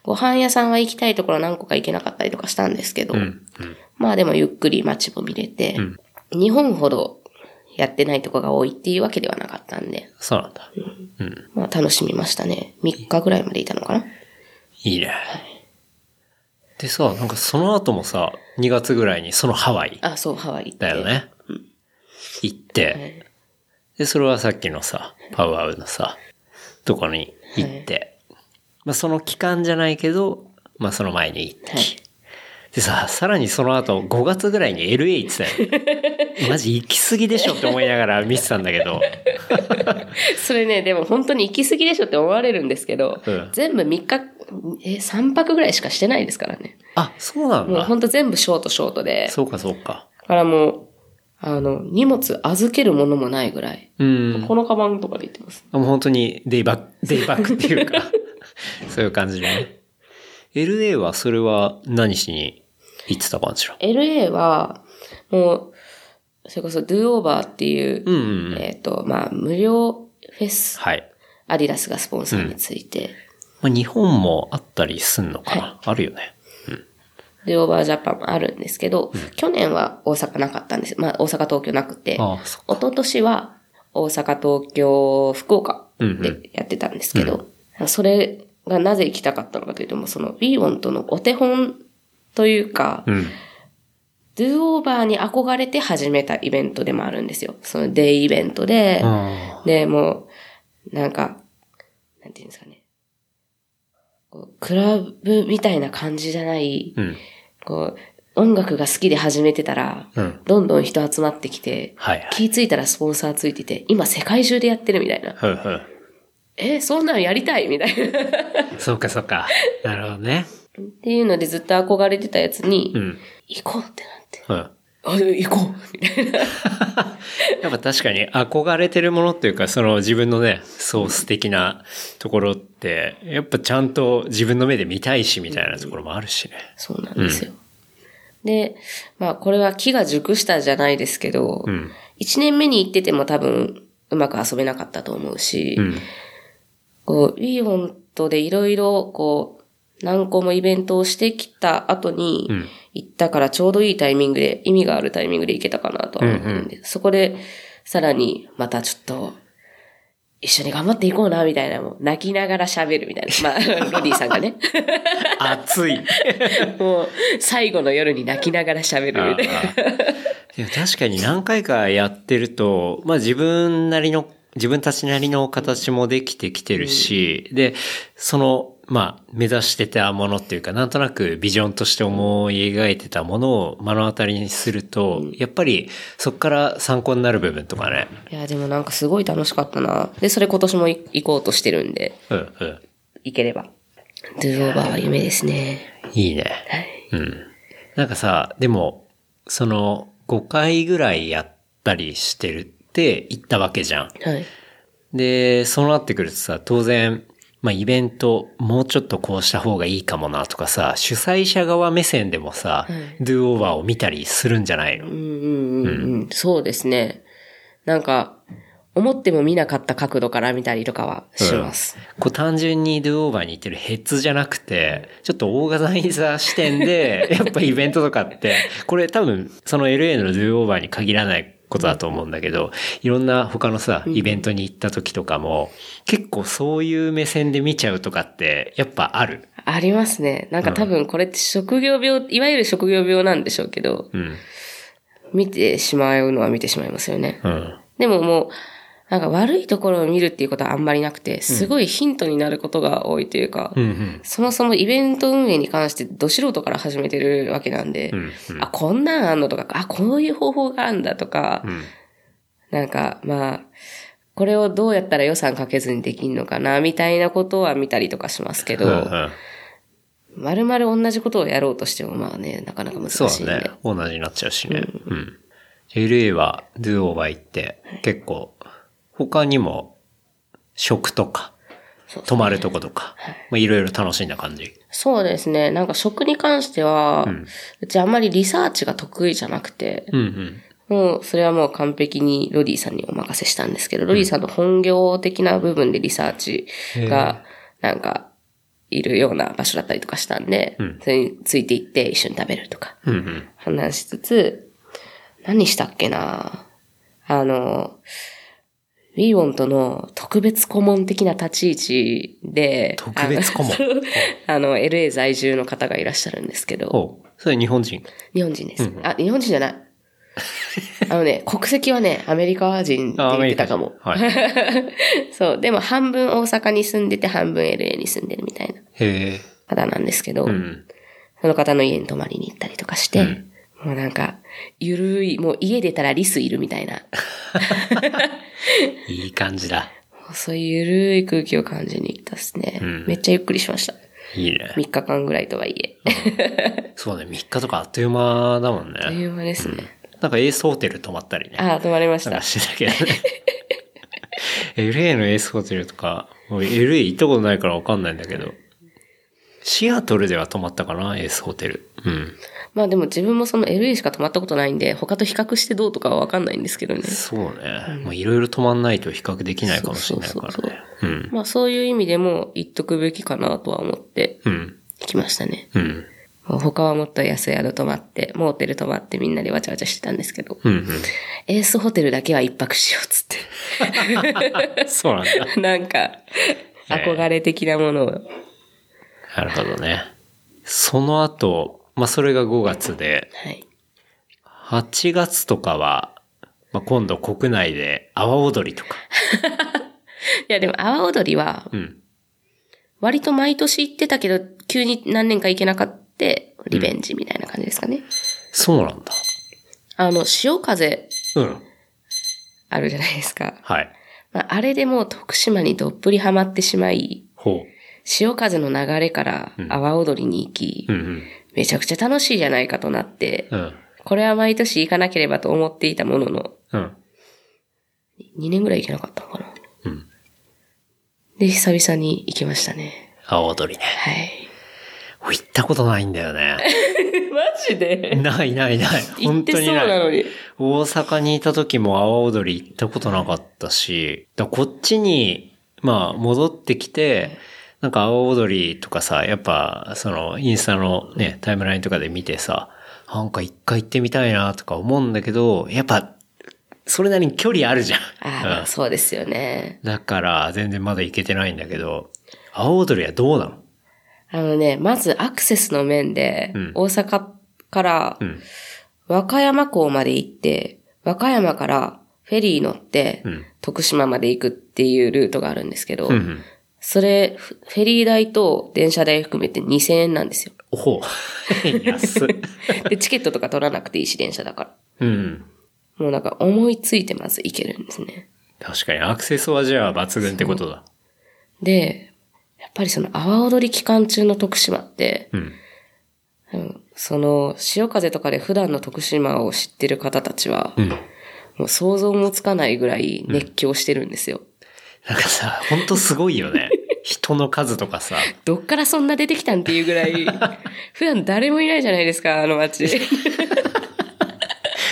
ご飯屋さんは行きたいところ何個か行けなかったりとかしたんですけど、うんうん。まあでもゆっくり街も見れて、日本ほどやってないとこが多いっていうわけではなかったんで、そうなんだ。うん。まあ楽しみましたね。3日ぐらいまでいたのかな？いいね。でさ、なんかその後もさ、2月ぐらいにそのハワイあ、そう、ハワイ行って。だよね。行って、で、それはさっきのさ、パウアウのさ、ところに行って、まあその期間じゃないけど、まあその前に行って、はいでさ、さらにその後5月ぐらいに LA 行ってたよ。マジ行き過ぎでしょって思いながら見てたんだけど、それね、でも本当に行き過ぎでしょって思われるんですけど、うん全部3日、え、3泊ぐらいしかしてないですからね。あ、そうなんだ。もう本当全部ショートショートで。そうかそうか。だからもう、あの、荷物預けるものもないぐらい。うん。このカバンとかで行ってます。もう本当にデイバック、デイバックっていうか、そういう感じでね。LA はそれは何しに行ってた感じだ LA は、もう、それこそ Do Over っていう、うんうんうん。えっ、と、まあ、無料フェス、はい。アディダスがスポンサーについて、まあ、日本もあったりすんのかな、あるよね。Do Over Japan もあるんですけど、去年は大阪なかったんです。まあ、大阪、東京なくて、ああ、そっ一昨年は大阪、東京、福岡でやってたんですけど、それがなぜ行きたかったのかというと、もうその b オンとのお手本というか、うん。Do Over に憧れて始めたイベントでもあるんですよ。そのデイイベントで、あで、もう、なんか、なんていうんですかね。こうクラブみたいな感じじゃない、あ。うん。こう、音楽が好きで始めてたら、うんどんどん人集まってきて、はいはい。気ぃついたらスポンサーついてて、今世界中でやってるみたいな。はいはい。え、そんなのやりたいみたいな。っそうかそうか。なるほどね。ていうのでずっと憧れてたやつに、うん。行こうってなって。うん。あ、行こうみたいな。やっぱ確かに憧れてるものっていうか、その自分のね、ソース的なところって、やっぱちゃんと自分の目で見たいしみたいなところもあるしね。そうなんですよ。で、まあこれは木が熟したじゃないですけど、うん。一年目に行ってても多分うまく遊べなかったと思うし、うん。こう、ウィーオントでいろいろこう、何個もイベントをしてきた後にうん、行ったからちょうどいいタイミングで、意味があるタイミングで行けたかなとは思ってるんで、そこで、さらに、またちょっと、一緒に頑張っていこうな、みたいな、もう、泣きながら喋るみたいな。まあ、ロディさんがね。熱い。もう、最後の夜に泣きながら喋るみたいな。いや確かに何回かやってると、まあ自分なりの、自分たちなりの形もできてきてるし、で、その、まあ目指してたものっていうか、なんとなくビジョンとして思い描いてたものを目の当たりにすると、やっぱりそこから参考になる部分とかね。いや、でもなんかすごい楽しかったな。で、それ今年もい行こうとしてるんで、うんうん。行ければ。ドゥーオーバーは夢ですね。いいね。はい。うん。なんかさ、でも、その、5回ぐらいやったりしてるって言ったわけじゃん。はい。で、そうなってくるとさ、当然、まあイベント、もうちょっとこうした方がいいかもなとかさ、主催者側目線でもさ、はいドゥオーバーを見たりするんじゃないの？うんうんうんうん。そうですね。なんか、思っても見なかった角度から見たりとかはします。こう単純にドゥオーバーに行ってるヘッズじゃなくて、ちょっとオーガナイザー視点で、やっぱイベントとかって、これ多分その LA のドゥオーバーに限らないことだと思うんだけど、いろんな他のさ、イベントに行った時とかも、結構そういう目線で見ちゃうとかって、やっぱある？ありますね。なんか多分これって職業病、いわゆる職業病なんでしょうけど、うん。見てしまうのは見てしまいますよね。うん。でももう、なんか悪いところを見るっていうことはあんまりなくて、すごいヒントになることが多いというか、うんうん。そもそもイベント運営に関してど素人から始めてるわけなんで、うんあ、こんなんあんのとか、あ、こういう方法があるんだとか、うん。なんか、まあ、これをどうやったら予算かけずにできんのかな、みたいなことは見たりとかしますけど、うんうんまるまる同じことをやろうとしてもまあね、なかなか難そうしいんで。だね。同じになっちゃうしね。うん。LA はドゥオーバー行って、結構、他にも、食とか、泊まるとことか、まあいろいろ楽しんだ感じ？そうですね。なんか食に関しては、うちあんまりリサーチが得意じゃなくて、うんうん。もう、それはもう完璧にロディさんにお任せしたんですけど、ロディさんの本業的な部分でリサーチが、なんか、いるような場所だったりとかしたんで、それについていって一緒に食べるとか、うんうん。話しつつ、何したっけなあの、ウィーウォンとの特別顧問的な立ち位置で、特別顧問あの LA 在住の方がいらっしゃるんですけど。それ日本人？日本人です。あ、日本人じゃない。あのね、国籍はね、アメリカ人って言ってたかも。はい。そう。でも半分大阪に住んでて半分 LA に住んでるみたいな。方なんですけど、うん。その方の家に泊まりに行ったりとかして、もうなんか、ゆるい、もう家出たらリスいるみたいな、いい感じだ。そういうゆるい空気を感じに行ったっすね。んめっちゃゆっくりしました。いいね。3日間ぐらいとはいえ。そうね、3日とかあっという間だもんね。あっという間ですね。なんかエースホテル泊まったりね。ああ、泊まりましたなんか。してたけどね。LA のエースホテルとか、LA 行ったことないからわかんないんだけど、シアトルでは泊まったかな、エースホテル。うん。まあでも自分もその LA しか泊まったことないんで、他と比較してどうとかはわかんないんですけどね。そうね。まあいろいろ泊まんないと比較できないかもしれないからね。うん。まあそういう意味でも言っとくべきかなとは思ってうん。来ましたね。うん。他はもっと安宿泊まって、モーテル泊まってみんなでわちゃわちゃしてたんですけど、うん。うん。エースホテルだけは一泊しようっつっ そうなんだ。て。なんか、憧れ的なものを。なるほどね。その後、まあそれが5月で、はい。8月とかは、まあ今度国内で阿波踊りとか。いやでも、阿波踊りは、うん。割と毎年行ってたけど、急に何年か行けなかった、リベンジみたいな感じですかね。そうなんだ。あの、潮風うん。あるじゃないですか。はい。まあ、あれでもう徳島にどっぷりハマってしまい、ほ潮風の流れから阿波踊りに行き、う。うんめちゃくちゃ楽しいじゃないかとなって、うん。うん。これは毎年行かなければと思っていたものの、うん。2年ぐらい行けなかったのかな。うん。で、久々に行きましたね。阿波踊りね。はい。俺行ったことないんだよね。マジで？ないないない。本当にない。なのに。大阪にいた時も阿波踊り行ったことなかったし、だこっちに、まあ、戻ってきて、なんか、青踊りとかさ、やっぱ、その、インスタのね、タイムラインとかで見てさ、なんか一回行ってみたいなとか思うんだけど、やっぱ、それなりに距離あるじゃん。ああ、うんそうですよね。だから、全然まだ行けてないんだけど、青踊りはどうなの？あのね、まずアクセスの面で、うん大阪からうん。和歌山港まで行って、和歌山からフェリー乗って、うん徳島まで行くっていうルートがあるんですけど、うんうん。それ、フフェリー代と電車代含めて2000円なんですよ。おほう。安っ。で、チケットとか取らなくていいし、電車だから。うん。もうなんか思いついてまず行けるんですね。確かに、アクセスはじゃあ抜群ってことだ。で、やっぱりその阿波踊り期間中の徳島って、うん。うんその、潮風とかで普段の徳島を知ってる方たちは、うん。もう想像もつかないぐらい熱狂してるんですよ。なんかさ、ほんとすごいよね。人の数とかさ。どっからそんな出てきたんっていうぐらい、普段誰もいないじゃないですか、あの街。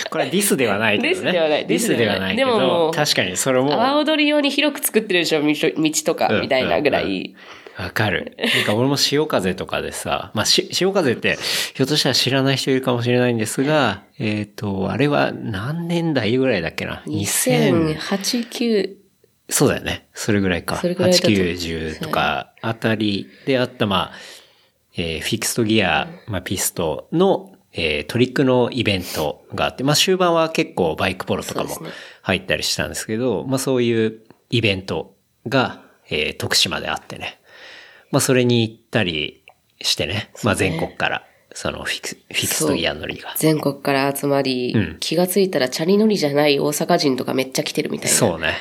これはディスではないけどね。ディスではないディスではないけでももど、う確かにそれも、阿波踊り用に広く作ってるでしょ、道道とか、みたいなぐらい。わかる。なんか俺も潮風とかでさ、まあ、し潮風って、ひょっとしたら知らない人いるかもしれないんですが、えっ、と、あれは何年代ぐらいだっけな ?2000、2008、9、そうだよね。それぐらいか。それぐらいだと8、9、10とかあたりであった、まあ、えーフィクストギア、まあ、ピストの、えートリックのイベントがあって、まあ、終盤は結構バイクポロとかも入ったりしたんですけど、まあ、そういうイベントが、えー徳島であってね。まあ、それに行ったりしてね。まあ、全国から、そのフィクス、フィクストギア乗りが。全国から集まり、うん気がついたらチャリ乗りじゃない大阪人とかめっちゃ来てるみたいな。そうね。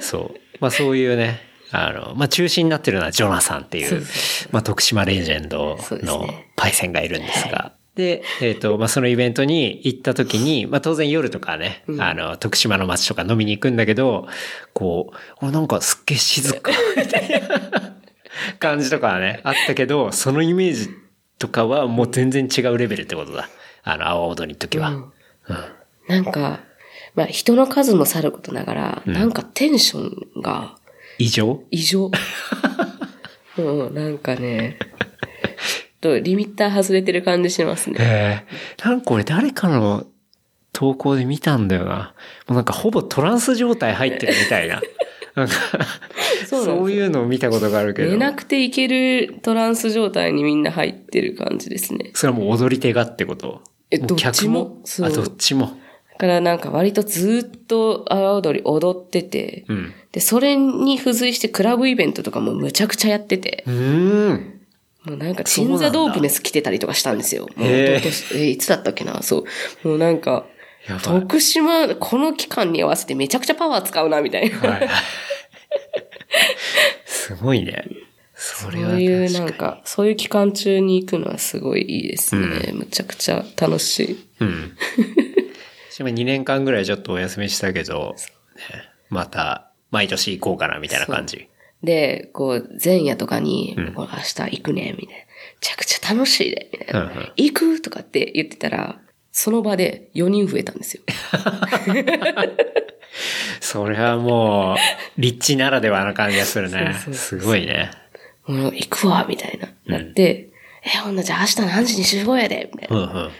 そう。まあそういうね、あの、まあ中心になってるのはジョナサンっていう、まあ徳島レジェンドのねパイセンがいるんですが、で、えっ、と、まあそのイベントに行った時に、まあ当然夜とかね、あの、徳島の街とか飲みに行くんだけど、こう、あなんかすっげえ静か、みたいな 感じとかはね、あったけど、そのイメージとかはもう全然違うレベルってことだ。あの、阿波踊りの時は。うんなんか、まあ人の数もさることながら、なんかテンションが異常？異常。うん、なんかね、ちょっとリミッター外れてる感じしますね。ええなんかこれ誰かの投稿で見たんだよな。もうなんかほぼトランス状態入ってるみたいな。なんか、そうそういうのを見たことがあるけど。寝なくていけるトランス状態にみんな入ってる感じですね。それはもう踊り手がってこと？えどっちも？客そうあ、どっちも？だからなんか割とずっと阿波踊り踊ってて、うん。で、それに付随してクラブイベントとかもむちゃくちゃやってて、うーん。もうなんか、鎮座ドープネス来てたりとかしたんですよ。もうへーいつだったっけな？そう。もうなんか。徳島、この期間に合わせてめちゃくちゃパワー使うな、みたいな。はいはい。すごいね。そそれはういうなんか、そういう期間中に行くのはすごいいいですね。むちゃくちゃ楽しい。うん。私も2年間ぐらいちょっとお休みしたけど、ね、また毎年行こうかなみたいな感じ。で、こう、前夜とかに、うん明日行くね、みたいな。めちゃくちゃ楽しいで、みたいな。うんうん行くとかって言ってたら、その場で4人増えたんですよ。それはもう、立地ならではな感じがするね。そうそうすごいね。もう行くわ、みたいな。なって、え、ほんなじゃあ明日何時に集合やで、みたいな。うん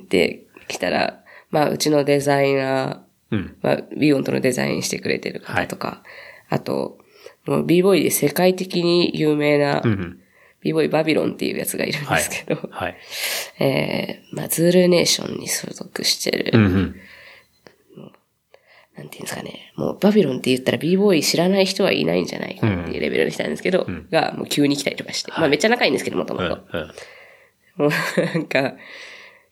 うん。で、来たら、まあ、うちのデザイナー、うん。まあ、ビヨンとのデザインしてくれてる方とか、あと、もう b ボーイで世界的に有名なうんうん。B ボーイバビロンっていうやつがいるんはいですけど、。はい。えー、まあ、ズールネーションに所属してる、うんうん。なんていうんですかね、もうバビロンって言ったら b ボーイ知らない人はいないんじゃないかっていうレベルの人なんですけど、がもう急に来たりとかして、まあめっちゃ仲いいんですけど、もともうんと。うん。もうなんか、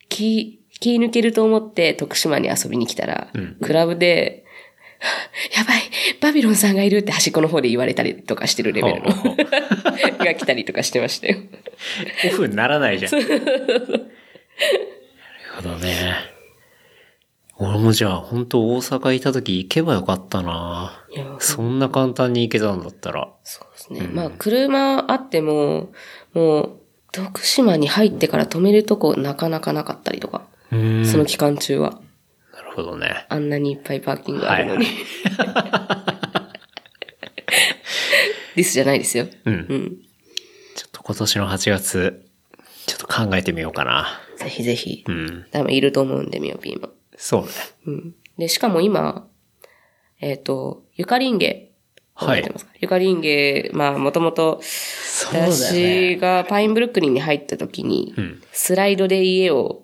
気、気抜けると思って徳島に遊びに来たら、クラブで、やばいバビロンさんがいるって端っこの方で言われたりとかしてるレベルの が来たりとかしてましたよ。オフにならないじゃん。なるほどね。俺もじゃあ本当大阪いた時行けばよかったなそんな簡単に行けたんだったら。そうですね。まあ、車あっても、もう、徳島に入ってから止めるとこなかなかなかったりとか。その期間中は。ほどね。あんなにいっぱいパーキングあるのに。はいディスじゃないですよ。うん。うん。ちょっと今年の8月、ちょっと考えてみようかな。ぜひぜひ。うん。多分いると思うんで、ミオピーも。そうね。うん。で、しかも今、えっ、と、ゆかりんげ。はいゆかりんげ、まあ、もともと。私がパインブルックリンに入った時に、うんスライドで家を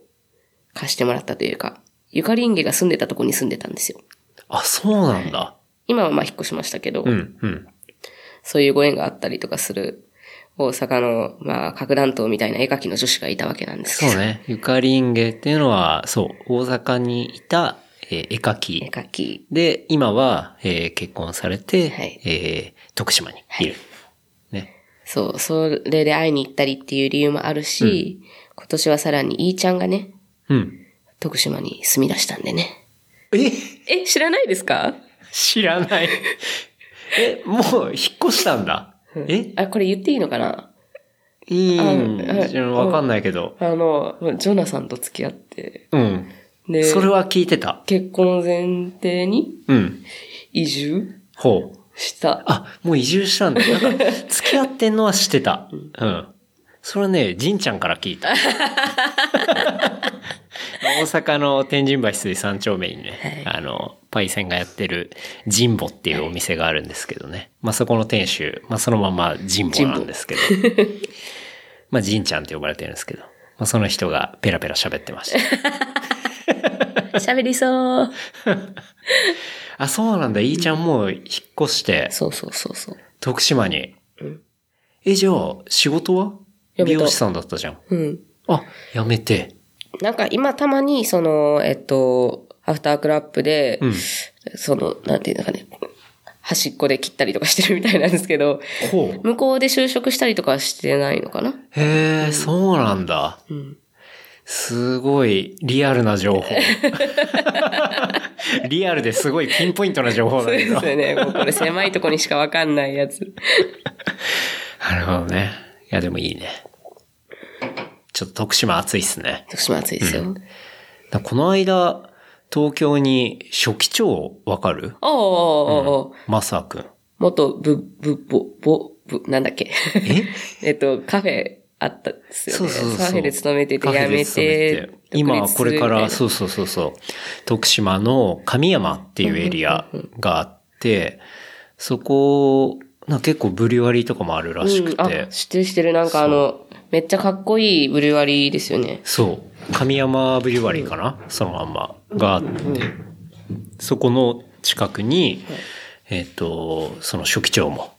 貸してもらったというか、ゆかりんげが住んでたとこに住んでたんですよ。あ、そうなんだ。今はまあ引っ越しましたけど、うん、うん。そういうご縁があったりとかする、大阪の、まあ、核弾頭みたいな絵描きの女子がいたわけなんですけど。そうね。ゆかりんげっていうのは、そう、大阪にいた、えー絵描絵き。描き。で、今は、えー結婚されて、はいえー徳島にいる。ね。そう、それで会いに行ったりっていう理由もあるし、今年はさらに、いーちゃんがね、うん。徳島に住み出したんでね。え？え、知らないですか？知らない。え、もう引っ越したんだ？え？あ、これ言っていいのかな？いいわかんないけど。あの、ジョナサンと付き合って、うん。で、それは聞いてた。結婚を前提にうん。移住ほう。した。あ、もう移住したんだ。なんか、付き合ってんのは知ってた。うん。それはね、じんちゃんから聞いた。大阪の天神橋水三丁目にね、あの、パイセンがやってる神保っていうお店があるんですけどね。まあそこの店主、まあそのまま神保なんですけど。まあじんちゃんって呼ばれてるんですけど。まあその人がペラペラ喋ってました。喋りそう。あ、そうなんだ。いいちゃんもう引っ越して、そうそうそうそう。徳島に。え、じゃあ、仕事は？美容師さんだったじゃん。うん。あ、やめて。なんか今たまに、その、えっと、アフタークラップで、うん。その、なんていうのかね、端っこで切ったりとかしてるみたいなんですけど。向こうで就職したりとかはしてないのかな？へえ、そうなんだ。んすごいリアルな情報。リアルですごいピンポイントな情報だけど。そうですよね。もうこれ狭いとこにしかわかんないやつ。なるほどね。いや、でもいいね。ちょっと徳島暑いっすね。徳島暑いですよ。だこの間、東京に初期長わかる？おーおーおーおーマサ君。元ブ、ブ、ボ、ボ、ブ、なんだっけ？え？えっと、カフェあったんですよね。そうそうそう。カフェで勤めてて、辞めて、今これから、う。そうそうそうそう。徳島の神山っていうエリアがあって、そこ、な結構ブリュワリーとかもあるらしくうん、ってる知ってる。なんかあの、めっちゃかっこいいブリュワリーですよね。そう。神山ブリュワリーかな？そのまんま。があって、そこの近くに、えっ、と、その初期長も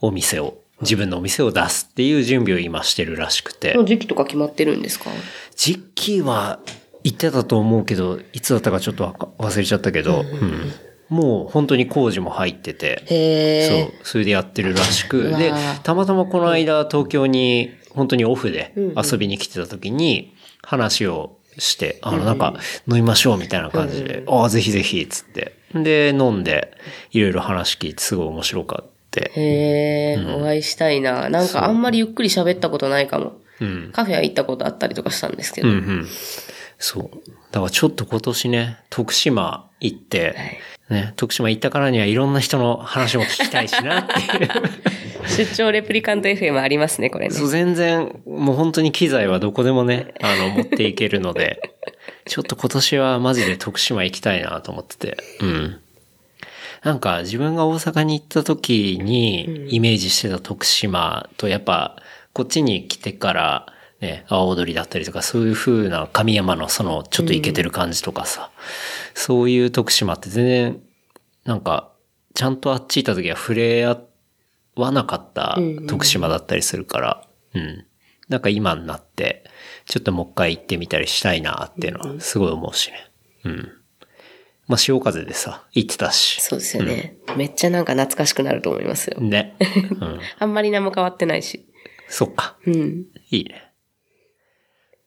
お店を、自分のお店を出すっていう準備を今してるらしくて。の、時期とか決まってるんですか？時期は言ってたと思うけど、いつだったかちょっと忘れちゃったけど、うんもう本当に工事も入ってて、へそう、それでやってるらしうく、で、たまたまこの間東京に本当にオフで遊びに来てた時に話をして、あのなんか飲みましょうみたいな感じで、ああ、ぜひぜひ、つって。で、飲んで、いろいろ話聞いてすごい面白かって。へえ、お会いしたいな。なんかあんまりゆっくり喋ったことないかも。うん。カフェは行ったことあったりとかしたんですけど。うんうん。そう。だからちょっと今年ね、徳島行って、ね、徳島行ったからにはいろんな人の話も聞きたいしなっていう。出張レプリカント FM ありますね、これね。そう、全然、もう本当に機材はどこでもね、あの、持っていけるので、ちょっと今年はマジで徳島行きたいなと思ってて、うん。なんか自分が大阪に行った時にイメージしてた徳島とやっぱこっちに来てからね、阿波踊りだったりとかそういう風な神山のそのちょっとイケてる感じとかさ、そういう徳島って全然なんかちゃんとあっち行った時は触れ合わなかった徳島だったりするから、うん。なんか今になって、ちょっともう一回行ってみたりしたいなっていうのはすごい思うしね。うん。まあ、潮風でさ、行ってたし。そうですよね、めっちゃなんか懐かしくなると思いますよ。ね。うん。あんまり何も変わってないし。そっか。うん。いいね。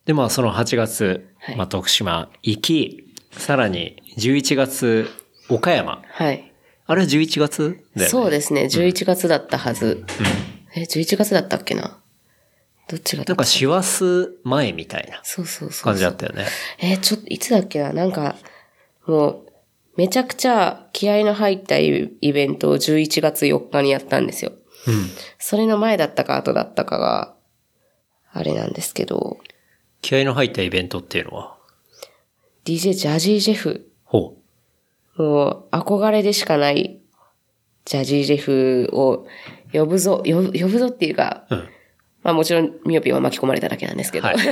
で、まあ、その8月、はいまあ、徳島行き、さらに11月、岡山。はい。あれは11月だよね。そうですね、11月だったはず。え、11月だったっけな？どっちがなんか、師走前みたいなそうそうそう。感じだったよね。えーちょっと、いつだっけな？なんか、もう、めちゃくちゃ気合の入ったイイベントを11月4日にやったんですよ。うん。それの前だったか後だったかが、あれなんですけど、気合の入ったイベントっていうのは？DJ ジャジー・ジェフ、ほもう憧れでしかないジャジー・ジェフを呼ぶぞ、呼ぶ呼ぶぞっていうか、う。うん。まあもちろんミオピンは巻き込まれただけなんですけど、はい。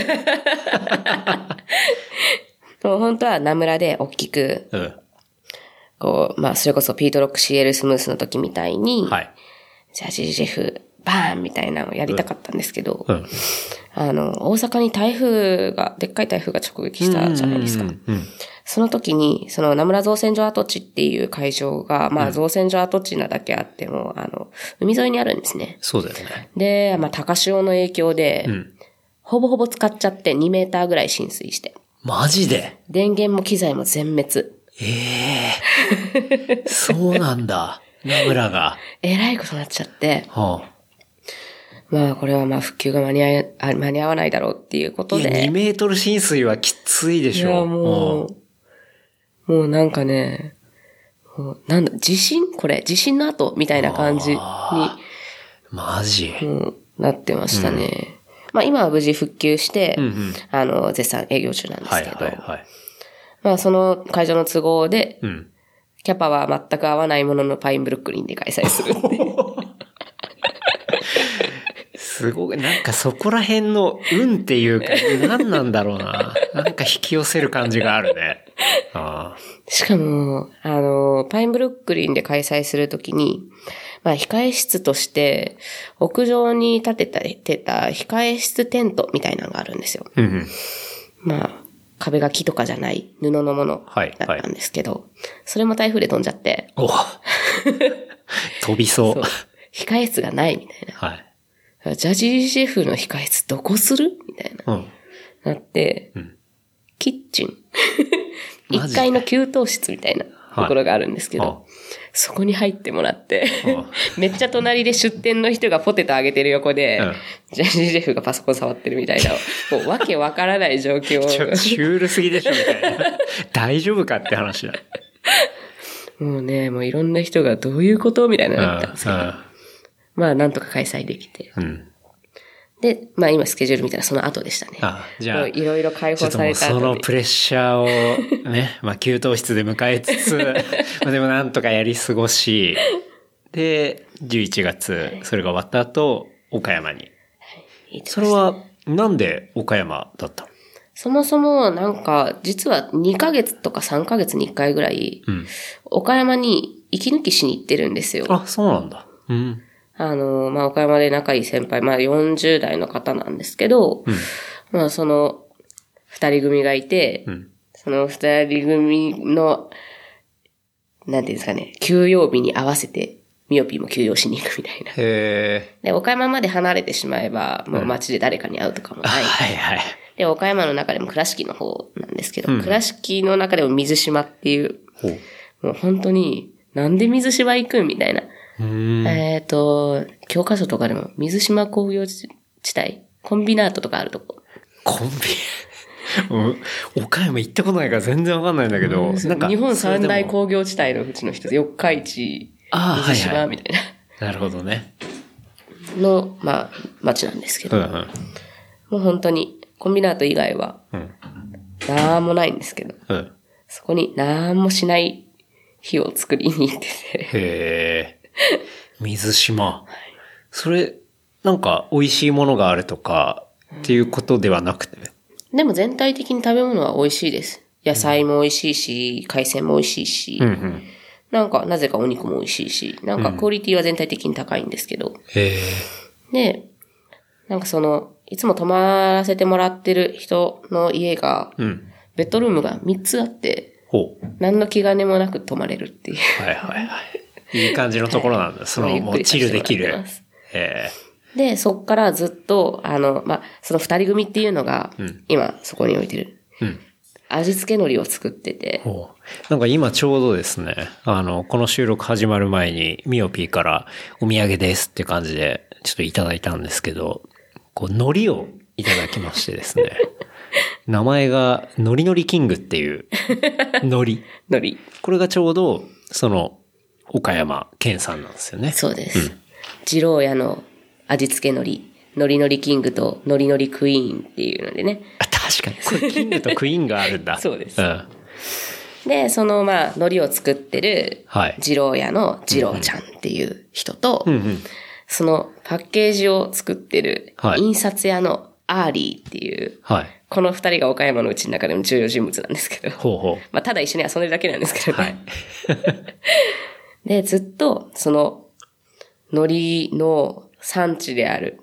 もう本当は名村で大きく、うん。こう、まあそれこそピートロック CL スムースの時みたいに、はい。ジャジー・ジェフ、バーンみたいなのをやりたかったんですけど、うん。あの、大阪に台風が、でっかい台風が直撃したじゃないですか。その時に、その名村造船所跡地っていう会場が、まあ造船所跡地なだけあっても、あの、海沿いにあるんですね。そうだよね。で、まあ高潮の影響で、うん。ほぼほぼ使っちゃって2メーターぐらい浸水して、マジで？電源も機材も全滅。ええそうなんだ。名村が。えらいことになっちゃって、はまあこれはまあ復旧が間に合いあ間に合わないだろうっていうことで。2メートル浸水はきついでいや、しょ。もうんう、もうなんかね、もうなんだ、地震？これ、地震の後みたいな感じに、あマジ。うんなってましたね。まあ今は無事復旧して、うんうんあの、絶賛営業中なんですはいけど、はいはい。まあその会場の都合で、うん。キャパは全く合わないもののパインブルックリンで開催するっていう。すごい、なんかそこら辺の運っていうか、何なんだろうな。なんか引き寄せる感じがあるね。ああ。しかも、あの、パインブルックリンで開催するときに、まあ、控え室として、屋上に建てた、てた控え室テントみたいなのがあるんですよ。うんうん。まあ、壁が木とかじゃない布のものはいだったんですけど、それも台風で飛んじゃって、お 飛びそう。そう控え室がないみたいはい。な。ジャジーシェフの控え室どこする？みたいな。うん。なって、んキッチン。マジで1階の給湯室みたいなところがあるんですけど、はいあそこに入ってもらってあ、めっちゃ隣で出店の人がポテトあげてる横で、うんジャジーシェフがパソコン触ってるみたいな、もうわけわからない状況ちょ、シュールすぎでしょ、みたいな。大丈夫かって話だ。もうね、もういろんな人がどういうこと？みたいなのだったんですけど、うまあなんとか開催できて。ん。うん。で、まあ今スケジュール見たらその後でしたね。あ、じゃあ、いろいろ解放された。そのプレッシャーをね、まあ給湯室で迎えつつ、まあでもなんとかやり過ごし、で、11月、それが終わった後、岡山に。いいそれは、なんで岡山だったの？そもそもなんか、実は2ヶ月とか3ヶ月に1回ぐらい、うん。岡山に息抜きしに行ってるんですよ。あ、そうなんだ。うん。あの、まあ、岡山で仲いい先輩、まあ、40代の方なんですけど、うん。まあ、その、二人組がいて、うん。その二人組の、なんていうんですかね、休養日に合わせて、ミオピーも休養しに行くみたいな。へで、岡山まで離れてしまえば、もう街で誰かに会うとかもー。ない。はいはい。で、岡山の中でも倉敷の方なんですけど、うん倉敷の中でも水島っていう。もう本当に、なんで水島行くんみたいな。えっ、と、教科書とかでも、水島工業地帯、コンビナートとかあるとこ。コンビ、うん岡山行ったことないから全然わかんないんだけど、なんか。日本三大校。工業地帯のうちの一つ、四日市、ああ、はい水島はい。みたいなるほどね。な、の、まあ、町なんですけど、うんうん。もう本当に、コンビナート以外は、うん。なんもないんですけど、うん。そこになんもしない日を作りに行ってて、へえ。水島。それ、なんか美味しいものがあるとかっていうことではなくて？でも全体的に食べ物は美味しいです。野菜も美味しいし、海鮮も美味しいし、うんうん。なんか、なぜかお肉も美味しいし、なんかクオリティは全体的に高いんですけど、へえ。で、なんかその、いつも泊まらせてもらってる人の家が、うん。ベッドルームが3つあって。何の気兼ねもなく泊まれるっていう。はいはいはい。いい感じのところなんだ。その、ゆっくりもうチルできるさせてもらってます。へで、そっからずっと、あの、まあ、その二人組っていうのが、ん今そこに置いてる。え。うん。味付け海苔を作ってて。なんか今ちょうどですね、あの、この収録始まる前に、ミオピーからお土産ですって感じで、ちょっといただいたんですけど、こう、海苔をいただきましてですね。名前が、のりのりキングっていう、海苔。海苔。これがちょうど、その、岡山県産なんですよね。そうです。二郎屋の味付け海苔、のりのりキングとのりのりクイーンっていうのでね。あ確かに。これキングとクイーンがあるんだ。そうですん。で、そのまあ、海苔を作ってるはい、二郎屋の二郎ちゃんっていう人と、うんうん。そのパッケージを作ってるはい印刷屋のアーリーっていう、はい。この二人が岡山のうちの中でも重要人物なんですけど、ほうほまあ、ただ一緒に遊んでるだけなんですけう。どね。で、ずっと、その、海苔の産地である、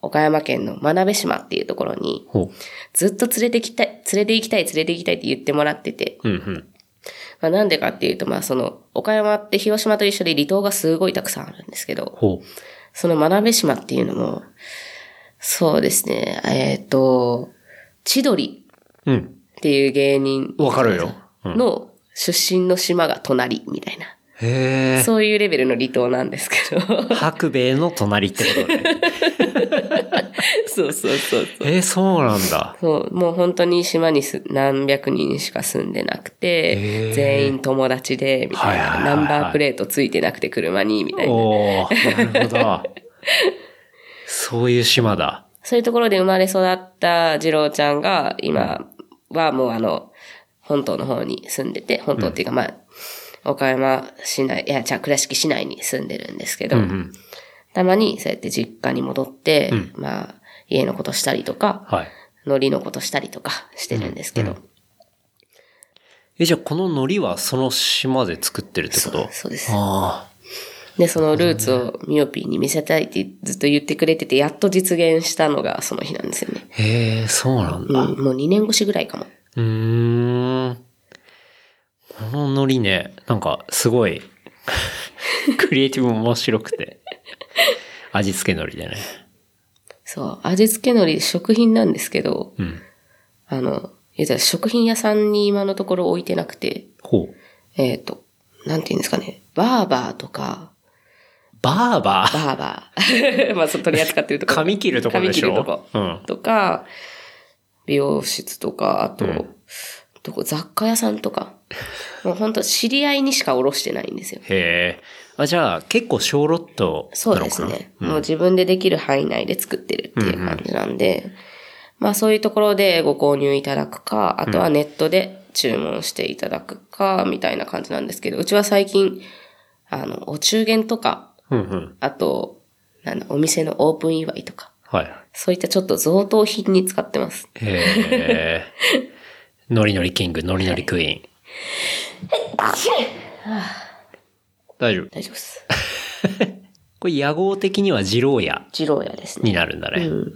岡山県の真鍋島っていうところに、ほずっと連れてきたい、連れて行きたい、連れて行きたいって言ってもらってて、う。うんうん。まあなんでかっていうと、まあその、岡山って広島と一緒で離島がすごいたくさんあるんですけど。その真鍋島っていうのも、そうですね、えっ、と、千鳥うん。っていう芸人わかるよ。うんの出身の島が隣みたいな。そういうレベルの離島なんですけど。白米の隣ってことね。そうそうそうそう。えー、そうなんだ。そう、もう本当に島にす何百人しか住んでなくて全員友達で、みたいな、はいはいはいはいナンバープレートついてなくて車に、みたいな。おー、なるほど。そういう島だ。そういうところで生まれ育った次郎ちゃんが、今はもうあの、本島の方に住んでて、本島っていうかまあ、岡山市内、いや、じゃあ倉敷市内に住んでるんですけど、うんうん。たまにそうやって実家に戻って、まあ、家のことしたりとか、はい。海苔のことしたりとかしてるんですけど、え、じゃあこの海苔はその島で作ってるってこと？そうです。あで、そのルーツをミオピーに見せたいってずっと言ってくれてて、やっと実現したのがその日なんですよね。あ。へえ、そうなんだ。うん、もう2年越しぐらいかも。うーん。この海苔ね、なんかすごい、クリエイティブも面白くて。味付け海苔でね。そう、味付け海苔食品なんですけど、うん。あの、言うたら食品屋さんに今のところ置いてなくて、ほう。えっ、と、なんて言うんですかね、バーバーとか、バーバー？バーバー。まあ、そう取り扱ってるところ。髪切るとこでしょ？髪切るとこ。うんとか、美容室とか、あと、どこ雑貨屋さんとか。もう本当知り合いにしかおろしてないんですよ。へえ。あ、じゃあ結構小ロットなそうですね。もう自分でできる範囲内で作ってるっていう感じなんで、まあそういうところでご購入いただくか、あとはネットで注文していただくか、みたいな感じなんですけど、うちは最近、あの、お中元とか、うんうん。あと、なんだ、お店のオープン祝いとか、はい。そういったちょっと贈答品に使ってます。へえ。ノリノリキング、ノリノリクイーン。大丈夫。大丈夫です。これ野号的には二郎屋二郎屋ですね。になるんだね。うん。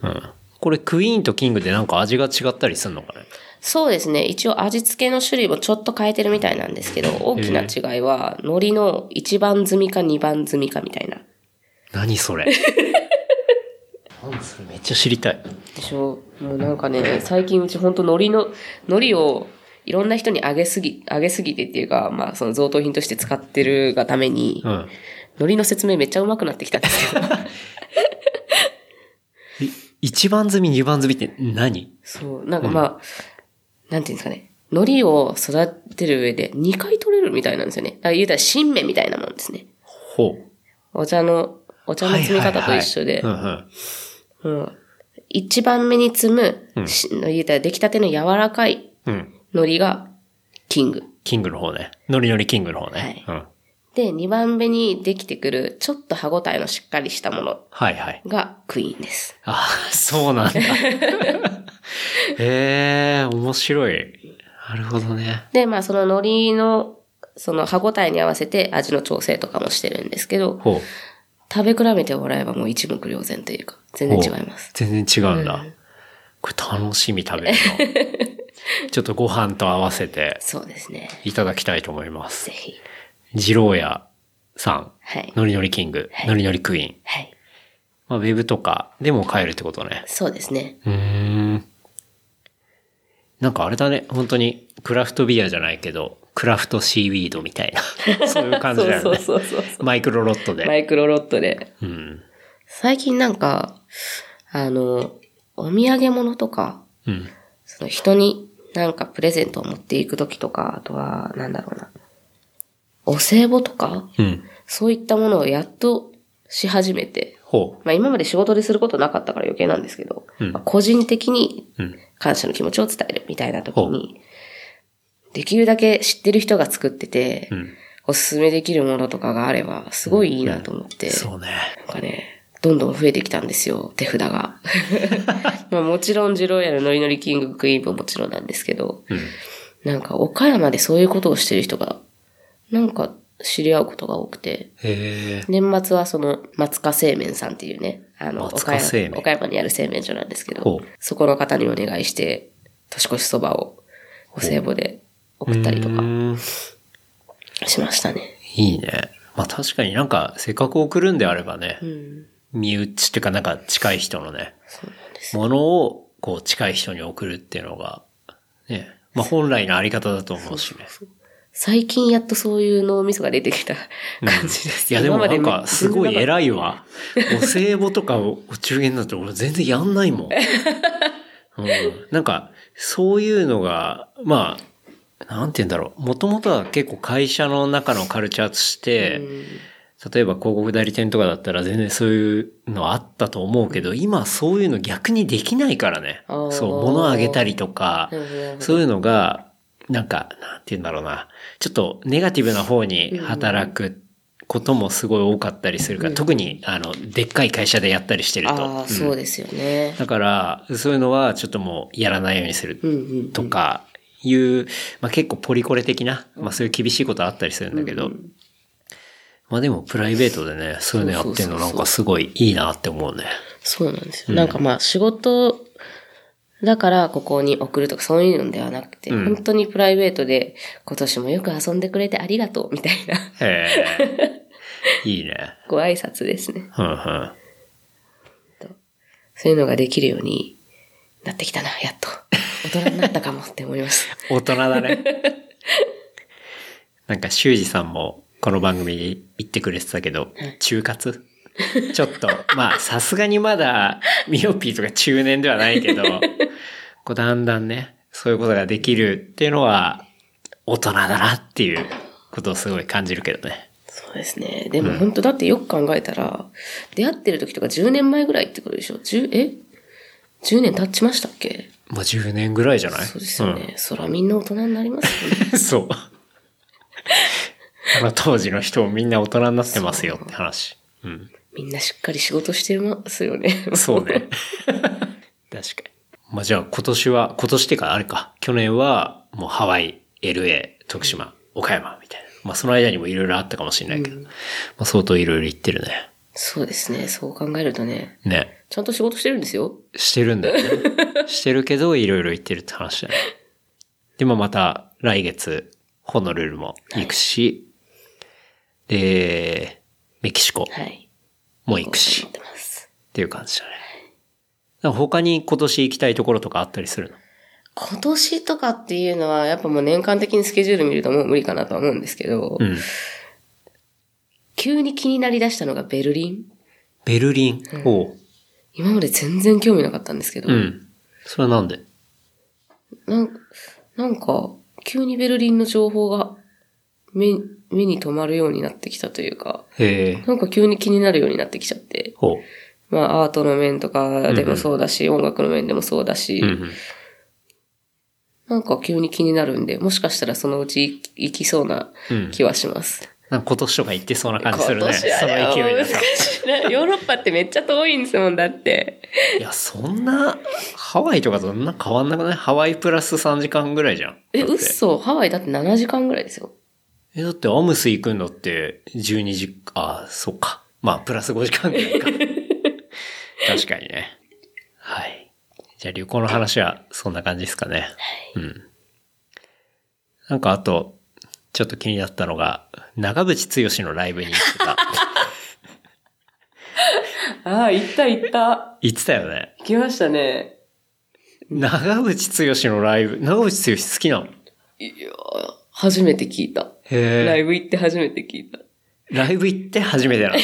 これクイーンとキングでなんか味が違ったりするのかねそうですね。一応味付けの種類もちょっと変えてるみたいなんですけど、大きな違いは、海苔の一番積みか二番積みかみたいな。何それ 何それめっちゃ知りたい。でしょもうなんかね、最近うちほんと海苔の、海苔をいろんな人にあげすぎ、あげすぎてっていうか、まあその贈答品として使ってるがために、うん。海苔の説明めっちゃ上手くなってきたんですけど。い一番積み、二番積みって何？そう、なんかまあ、なんていうんですかね。海苔を育てる上で2回取れるみたいなんですよね。だから言うたら新芽みたいなもんですね。ほう。お茶の、お茶の摘み方と一緒で、うん一番目に摘む、し言うたら出来たての柔らかいうん。うん。海苔がキング。キングの方ね。ノリノリキングの方ね。はいうん。で、2番目にできてくる、ちょっと歯ごたえのしっかりしたものはいはい。がクイーンです。ああ、そうなんだ。へえ、面白い。なるほどね。で、まあその海苔の、その歯ごたえに合わせて味の調整とかもしてるんですけど、ほう。食べ比べてもらえばもう一目瞭然というか、全然違います。全然違うんだ。これ楽しみ食べるの。ちょっとご飯と合わせてそうですね。いただきたいと思いますぜ。ひ。二郎屋さん、はい。ノリノリキング、ノリノリクイーン。はい。まあ、ウェブとかでも買えるってことね。そうですね。うーん。なんかあれだね、本当にクラフトビアじゃないけど、クラフトシーウィードみたいな。そういう感じだよね。そうそうそうそう。マイクロロットマで。イクロロットで。うん。最近なんか、あの、お土産物とか、うん。その人になんかプレゼントを持っていくときとか、あとは、なんだろうな。お歳暮とか、うん。そういったものをやっとし始めて、ほまあ今まで仕事ですることなかったから余計なんですけど、うんまあ個人的に。感謝の気持ちを伝えるみたいな時に、できるだけ知ってる人が作ってて、うん。おすすめできるものとかがあれば、すごいいいなと思って、そうね。なんかね、どんどん増えてきたんですよ、手札が。まあもちろん、ジローヤルノリノリキングクイーンももちろんなんですけど、うん。なんか岡山でそういうことをしてる人が、なんか知り合うことが多くて。年末はその松香製麺さんっていうね、あの、松岡山岡山にある製麺所なんですけど、そこの方にお願いして、年越しそばをお歳暮で送ったりとかしましたね。いいね。まあ確かになんか、せっかく送るんであればね、うん。身内っていうかなんか近い人のね。ものをこう近い人に送るっていうのが、ね、まあ本来のあり方だと思うしね。最近やっとそういう脳みそが出てきた感じです。いやでもなんかすごいい。偉いわ。お歳暮とかお中元だと俺全然やんないもん。うん、なんか、そういうのが、まあ、なんて言うんだろう。もともとは結構会社の中のカルチャーとして、例えば広告代理店とかだったら全然そういうのあったと思うけど、今そういうの逆にできないからね。そう、物あげたりとかそういうのが、なんか、なんて言うんだろうな。ちょっとネガティブな方に働くこともすごい多かったりするから、特に、あの、でっかい会社でやったりしてると。ああ、そうですよね。だから、そういうのはちょっともうやらないようにするうんうん。とかいう、まあ結構ポリコレ的な、まあそういう厳しいことあったりするんだけど、まあでもプライベートでね、そういうのやってんのなんかすごいいいなって思うね。そうなんですよ。なんかまあ仕事だからここに送るとかそういうのではなくて、うん本当にプライベートで今年もよく遊んでくれてありがとうみたいなへえ。いいね。ご挨拶ですね。うんうん。そういうのができるようになってきたな、やっと。大人になったかもって思います。大人だね。なんか修二さんもこの番組で言ってくれてたけど、中活？ちょっと、まあさすがにまだミオピーとか中年ではないけど、こうだんだんね、そういうことができるっていうのは大人だなっていうことをすごい感じるけどね。そうですね。でも本当だってよく考えたら、出会ってる時とか10年前ぐらいってことでしょ ?10、え ?10 年経ちましたっけ？まあ10年ぐらいじゃない？そうですよね。そらみんな大人になりますよね。う んそう。あの当時の人もみんな大人になってますよって話。うん。みんなしっかり仕事してますよね。そうね。確かに。まあじゃあ今年は、今年ってかあれか、去年はもうハワイ、LA、徳島、岡山みたいな。まあその間にもいろいろあったかもしれないけど、まあ相当いろいろ言ってるね。そうですね。そう考えるとね。ね。ちゃんと仕事してるんですよ。してるんだよね。してるけどいろいろ言ってるって話だね。でもまた来月、ホノルルも行くし、で、メキシコはい。も行くし、思っっていう感じだね。他に今年行きたいところとかあったりするの？今年とかっていうのは、やっぱもう年間的にスケジュール見るともう無理かなとは思うんですけど、うん。急に気になりだしたのがベルリン。ベルリン？おう。今まで全然興味なかったんですけど、うん。それはなんで？なんなんか、急にベルリンの情報が目目に留まるようになってきたというか。なんか急に気になるようになってきちゃって。まあアートの面とかでもそうだし、音楽の面でもそうだし、うんうん。なんか急に気になるんで、もしかしたらそのうち行きそうなうん気はします。なんか今年とか行ってそうな感じするね。今年はその勢いだと。しいな。ヨーロッパってめっちゃ遠いんですもん、だって。いや、そんな、ハワイとかとそんな変わんなくない？ハワイプラス3時間ぐらいじゃん。え、嘘ハワイだって7時間ぐらいですよ。え、だってアムス行くのって12時、あ、そうか。まあ、プラス5時間ぐらいか。確かにね。はい。じゃあ旅行の話はそんな感じですかね。うん。なんかあと、ちょっと気になったのが、長渕剛のライブに行ってた。ああ、行った行った。行ってたよね。行きましたね。長渕剛のライブ、長渕剛好きなの？いや初めて聞いた。へえ。ライブ行って初めて聞いた。ライブ行って初めてなんだ。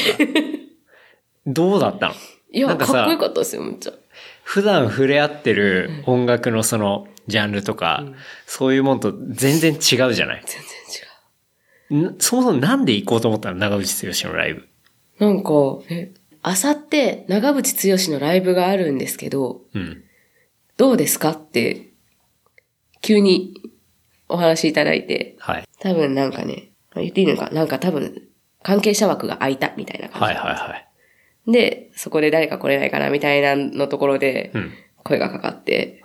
どうだったの？いや、なんかっこよかったですよ、めっちゃ。普段触れ合ってる音楽のそのジャンルとか、そういうもんと全然違うじゃない？全然違う。ん？そもそもなんで行こうと思ったの？長渕剛のライブ。なんか、え、あさって長渕剛のライブがあるんですけど、うん。どうですか？って、急にお話いただいて、はい。多分なんかね、言っていいのかなんか多分、関係者枠が空いたみたいな感じ。はいはいはい。で、そこで誰か来れないかなみたいなのところでうん、声がかかって、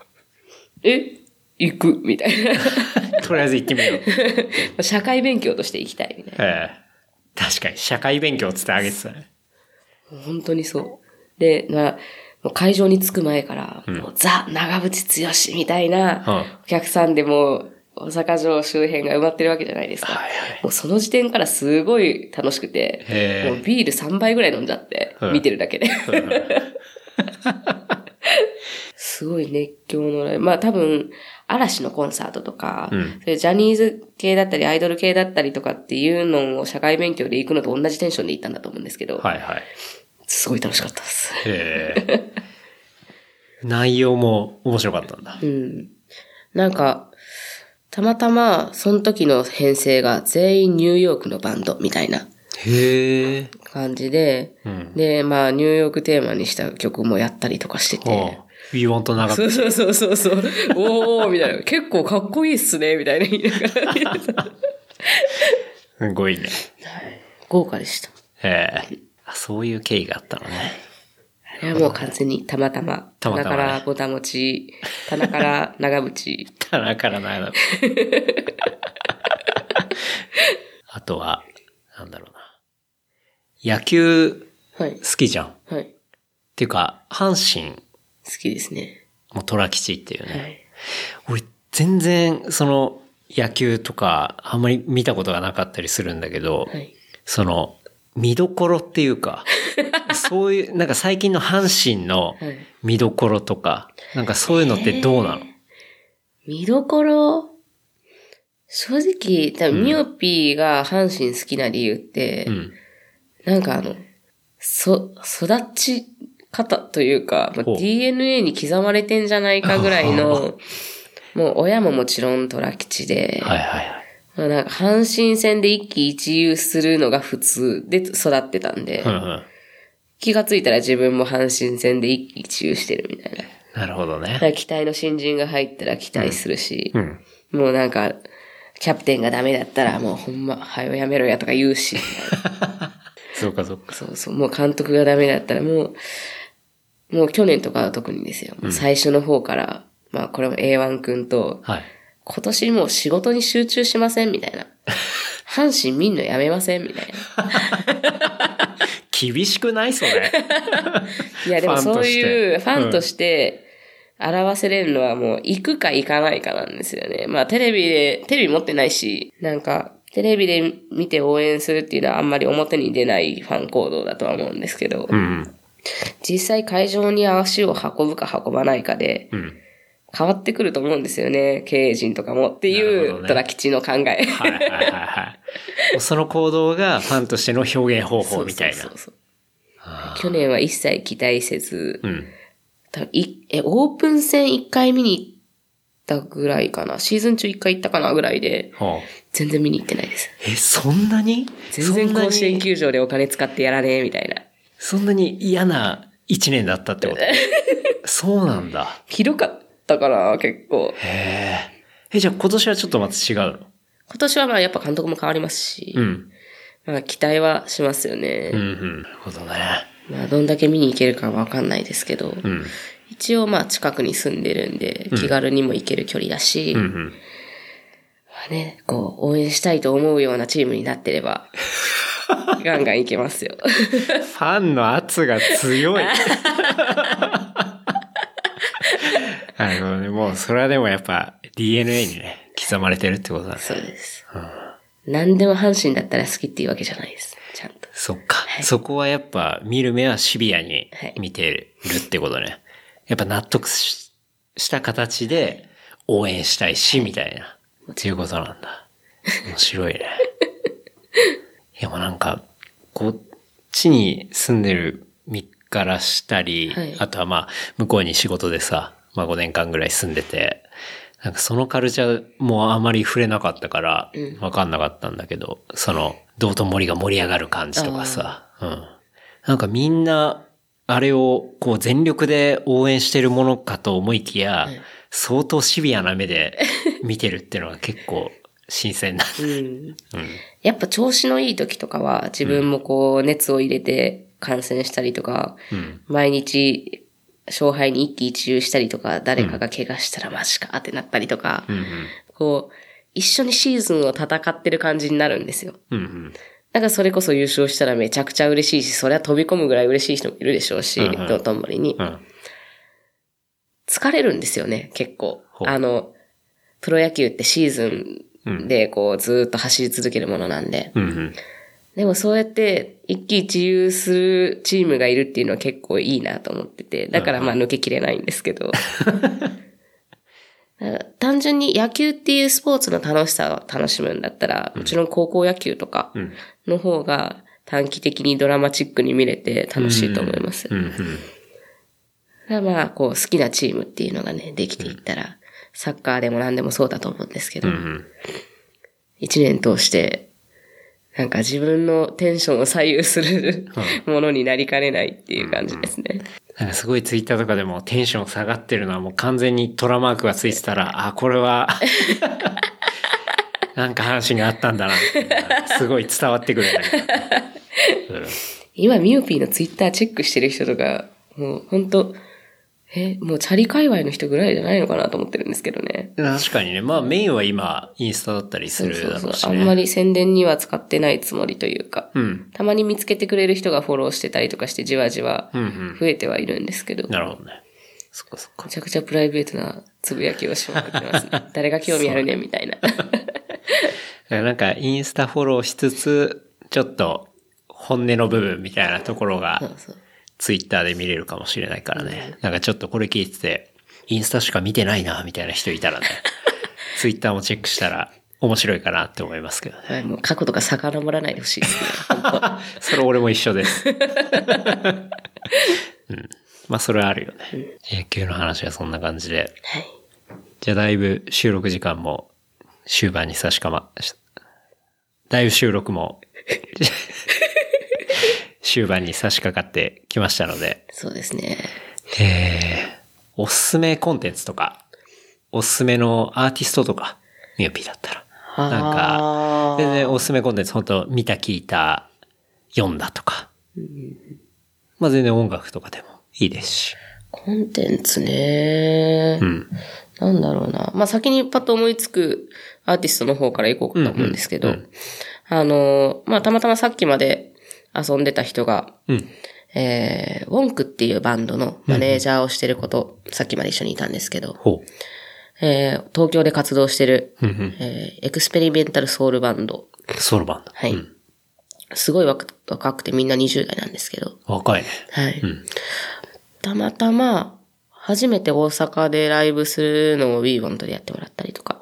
え？行く？みたいな。とりあえず行ってみよう。社会勉強として行きたいみたいな。ええ確かに、社会勉強を伝え上げてたね。本当にそう。で、まあ、もう会場に着く前から、もうザ・長渕剛みたいな、お客さんでもう、大阪城周辺が埋まってるわけじゃないですか。はいはいもうその時点からすごい楽しくて、もうビール3杯ぐらい飲んじゃって、うん見てるだけで。すごい熱狂のライブ。まあ多分、嵐のコンサートとか、うんそういうジャニーズ系だったり、アイドル系だったりとかっていうのを社会勉強で行くのと同じテンションで行ったんだと思うんですけど、はいはい。すごい楽しかったです。へえ。内容も面白かったんだ。うん。なんか、たまたま、その時の編成が全員ニューヨークのバンドみたいな。感じで、うん。で、まあ、ニューヨークテーマにした曲もやったりとかしてて。We want 長そうそうそうそうそう。おーみたいな。結構かっこいいっすね、みたいな言いながら。すごいね。豪華でした。へえ。あそういう経緯があったのね。あれはもう完全にたまたま。たまたまね棚からぼたもち、棚から長渕。棚からな。あとは、なんだろうな。野球はい。好きじゃん。っはい。ていうか、阪神好きですね。も虎吉っていうね。はい。俺、全然、その、野球とか、あんまり見たことがなかったりするんだけど、はい。その、見どころっていうか、そういう、なんか最近の阪神のはい。見どころとか、なんかそういうのってどうなの、見どころ、正直、多分ミオピーが阪神好きな理由って、うん。なんかあの、そ、育ち方というか、まあ DNA に刻まれてんじゃないかぐらいの、もう親ももちろん虎吉で、はいはいはい。まあなんか阪神戦で一喜一憂するのが普通で育ってたんで、うんうん。気がついたら自分も阪神戦で一喜一憂してるみたいな。なるほどね。期待の新人が入ったら期待するし、うん。もうなんか、キャプテンがダメだったらもうほんま、はよやめろやとか言うし、そうかそうか。そうそう、もう監督がダメだったらもう、もう去年とかは特にですよ。最初の方から、まあこれも A1 君と、はい。今年もう仕事に集中しませんみたいな。阪神見んのやめませんみたいな。厳しくないそれ？いやでもそういうファンとして表せれるのはもう行くか行かないかなんですよね。まあテレビで、テレビ持ってないし、なんかテレビで見て応援するっていうのはあんまり表に出ないファン行動だとは思うんですけど、うん。実際会場に足を運ぶか運ばないかでうん。変わってくると思うんですよね。経営陣とかもっていうほどね虎吉の考え。はいはいはいはい。その行動がファンとしての表現方法みたいな。そうそうそう去年は一切期待せず、うん。多分いえ、オープン戦1回見に行ったぐらいかな。シーズン中1回行ったかなぐらいで、ほう全然見に行ってないです。え、そんなに？全然甲子園球場でお金使ってやらねえみたいな。そんなに嫌な一年だったってこと？そうなんだ。ひどかったかな、結構。へえ。え、じゃあ今年はちょっとまた違うの？今年はまあやっぱ監督も変わりますし、うん。まあ期待はしますよね。うんうん。なるほどね。まあどんだけ見に行けるかわかんないですけど、うん。一応まあ近くに住んでるんで、気軽にも行ける距離だし、うんうん。まあね、こう、応援したいと思うようなチームになってれば、ガンガン行けますよ。ファンの圧が強い。なるほどね。もうそれはでもやっぱ DNA にね、刻まれてるってことだね。そうです。何でも阪神だったら好きっていうわけじゃないです。ちゃんと。そっか。そこはやっぱ見る目はシビアにはい見てるってことね。やっぱ納得しした形で応援したいし、みたいな。っていうことなんだ。面白いね。いやもうなんか、こっちに住んでる身からしたり、はいあとはまあ、向こうに仕事でさ、まあ5年間ぐらい住んでて、なんかそのカルチャーもあまり触れなかったから、わかんなかったんだけど、その、道頓堀が盛り上がる感じとかさ、うん。なんかみんな、あれをこう全力で応援してるものかと思いきや、相当シビアな目で見てるっていうのが結構新鮮な。うん。やっぱ調子のいい時とかは自分もこう熱を入れて観戦したりとか、うん。毎日勝敗に一喜一憂したりとか、誰かが怪我したらマジかってなったりとか、うんうん。こう、一緒にシーズンを戦ってる感じになるんですよ。うんうん。だからそれこそ優勝したらめちゃくちゃ嬉しいし、それは飛び込むぐらい嬉しい人もいるでしょうし、うんうん道頓堀に。うん。疲れるんですよね、結構あの、プロ野球ってシーズンでこうずーっと走り続けるものなんで。うんうん。でもそうやって一喜一憂するチームがいるっていうのは結構いいなと思ってて、だからまあ抜けきれないんですけど。単純に野球っていうスポーツの楽しさを楽しむんだったら、もちろん高校野球とかんの方が短期的にドラマチックに見れて楽しいと思います。まあ、こう好きなチームっていうのがね、できていったら、サッカーでも何でもそうだと思うんですけど。一年通して、なんか自分のテンションを左右するものになりかねないっていう感じですね。なんかすごいツイッターとかでもテンション下がってるのはもう完全にトラマークがついてたら、あ、これは、なんか話があったんだなすごい伝わってくる 今、ミオピーのツイッターチェックしてる人とか、もう本当え、もうチャリ界隈の人ぐらいじゃないのかなと思ってるんですけどね。確かにね。まあメインは今、インスタだったりするそうそうそうだろうしね。あんまり宣伝には使ってないつもりというか、うん。たまに見つけてくれる人がフォローしてたりとかしてじわじわうんうん。増えてはいるんですけど、なるほどね。そっかそっか。めちゃくちゃプライベートなつぶやきをしまくってますね。誰が興味あるねんみたいな。なんかインスタフォローしつつ、ちょっと本音の部分みたいなところそうがそうツイッターで見れるかもしれないからね。なんかちょっとこれ聞いてて、インスタしか見てないな、みたいな人いたらね、ツイッターもチェックしたら面白いかなって思いますけどね。はい、もう過去とか遡らないでほしいですね。それ俺も一緒です。うん。まあそれはあるよね。野球の話はそんな感じで。はい。じゃあだいぶ収録時間も終盤に差しかま、しだいぶ収録も終盤に差し掛かってきましたので、そうですね。えー、おすすめコンテンツとか、おすすめのアーティストとか、ミオピーだったら。なんか、全然おすすめコンテンツ本当見た聞いた、読んだとか。まあ全然音楽とかでもいいですし。コンテンツね。うん。なんだろうな。まあ、先にパッと思いつくアーティストの方から行こうかと思うんですけど、うんうんあの、まあ、たまたまさっきまで遊んでた人が、うん。えー、ウォンクっていうバンドのマネージャーをしてること、さっきまで一緒にいたんですけど、ほえー、東京で活動してる、う。うんうん。えー、エクスペリメンタルソウルバンド。ソロバンド。はい。うんすごい若若くてみんな20代なんですけど、若いね。はい。うん。たまたま、初めて大阪でライブするのを WeWant でやってもらったりとか。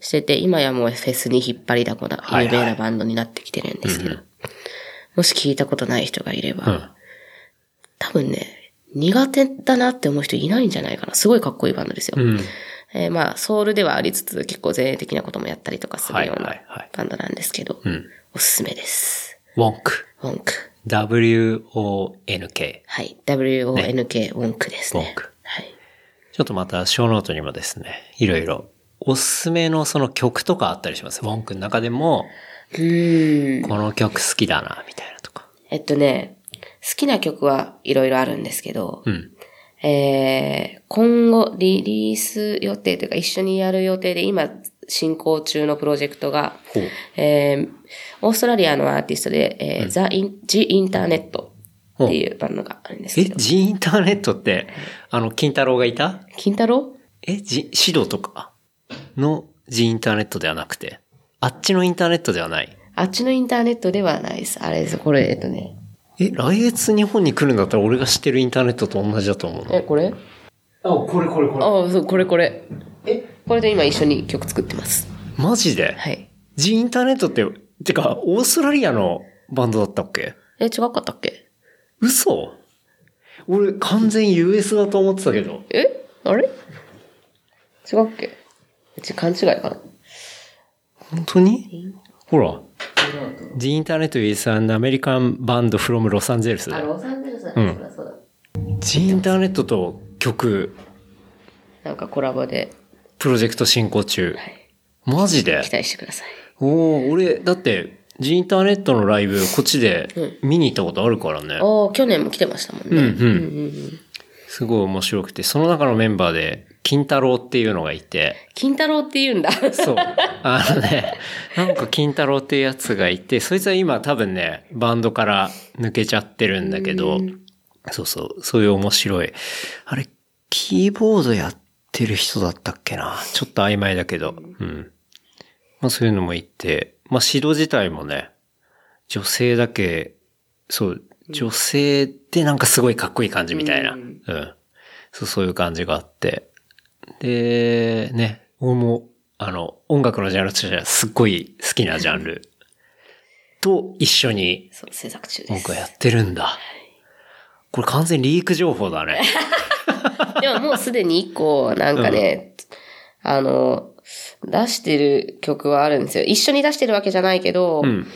してて、今やもうフェスに引っ張りだこなはいはい有名なバンドになってきてるんですけど、もし聞いたことない人がいれば、うん。多分ね、苦手だなって思う人いないんじゃないかな。すごいかっこいいバンドですよ。うん。えーまあ、ソウルではありつつ、結構前衛的なこともやったりとかするようはいなバンドなんですけど、うん。おすすめです。ウォンク。ウォンク。W-O-N-K。はい。W-O-N-K、ウォンクですね。ウォンクはい。ちょっとまたショーノートにもですね、いろいろおすすめのその曲とかあったりします？ウォンクの中でも、うーん。この曲好きだな、みたいなとか。えっとね、好きな曲はいろいろあるんですけど、うん。えー、今後リリース予定というか一緒にやる予定で今進行中のプロジェクトが。えー、オーストラリアのアーティストで、えー、ザ・イン、ジ・インターネットっていうバンドがあるんですえ、けど、ジインターネットって、あの、金太郎がいた？金太郎？え、ジ、シドとかのジインターネットではなくて、あっちのインターネットではない？あっちのインターネットではないです。あれです。これ、えっとね。え、来月日本に来るんだったら俺が知ってるインターネットと同じだと思うの？え、これ？あ、これこれこああ、そう、これこれ。え、これで今一緒に曲作ってます。マジで？はい。ジインターネットって、てか、オーストラリアのバンドだったっけ？え、違かったっけ？嘘？俺完全 US だと思ってたけど。え？あれ？違うっけ？うち勘違いかな本当に？ほら。The Internet is an American band from Los Angeles だよ。ロサンゼルスだうんそうだそうだ。The Internet と曲、なんかコラボで、プロジェクト進行中。マジで？期待してください。おお俺、だって、ジインターネットのライブ、こっちで見に行ったことあるからね。おー、去年も来てましたもんね。うんうん。すごい面白くて、その中のメンバーで、金太郎っていうのがいて、金太郎って言うんだ。そう。あのね、なんか金太郎っていうやつがいて、そいつは今多分ね、バンドから抜けちゃってるんだけど、そうそう、そういう面白い。あれ、キーボードやってる人だったっけな？ちょっと曖昧だけど。うん。まあそういうのもいて、まあ指導自体もね、女性だけ、そう、女性ってなんかすごいかっこいい感じみたいな。うん。そう、そういう感じがあって。で、ね、俺も、あの、音楽のジャンルとしてはすっごい好きなジャンルと一緒にそう、制作中です音楽。やってるんだ。これ完全リーク情報だね。でももうすでに一個、なんかね、あの、出してる曲はあるんですよ。一緒に出してるわけじゃないけど、うん。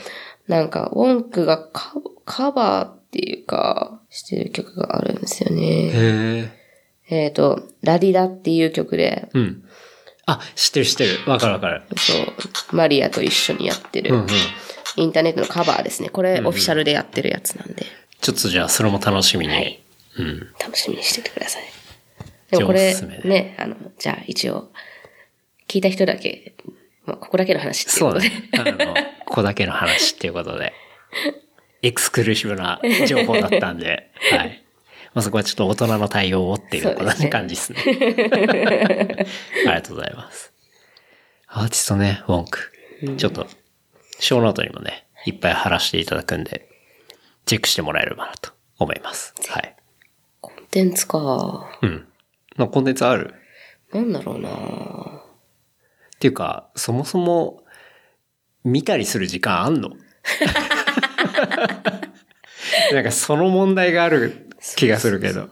なんか、ウォンクがカカバーっていうか、してる曲があるんですよね。へえ。えっ、と、ラディダっていう曲で、うん。あ、知ってる知ってる。わかるわかる。そう、マリアと一緒にやってる、うんうん。インターネットのカバーですね。これ、オフィシャルでやってるやつなんで、ちょっとじゃあそれも楽しみに。はいうん。楽しみにしててください。でもこれね、あの、じゃあ一応、聞いた人だけ、まあ、ここだけの話っていうことで。そうだね。あの、ここだけの話っていうことで。エクスクルーシブな情報だったんで、はい。まあ、そこはちょっと大人の対応をっていうこそうですね感じですね。ありがとうございます。アーティストね、ウォンク。ちょっと、ショーノートにもね、いっぱい貼らせていただくんで、チェックしてもらえればなと思います。はい。コンテンツか。うん。まあ、コンテンツある？なんだろうなっていうか、そもそも、見たりする時間あんの？なんかその問題がある気がするけど。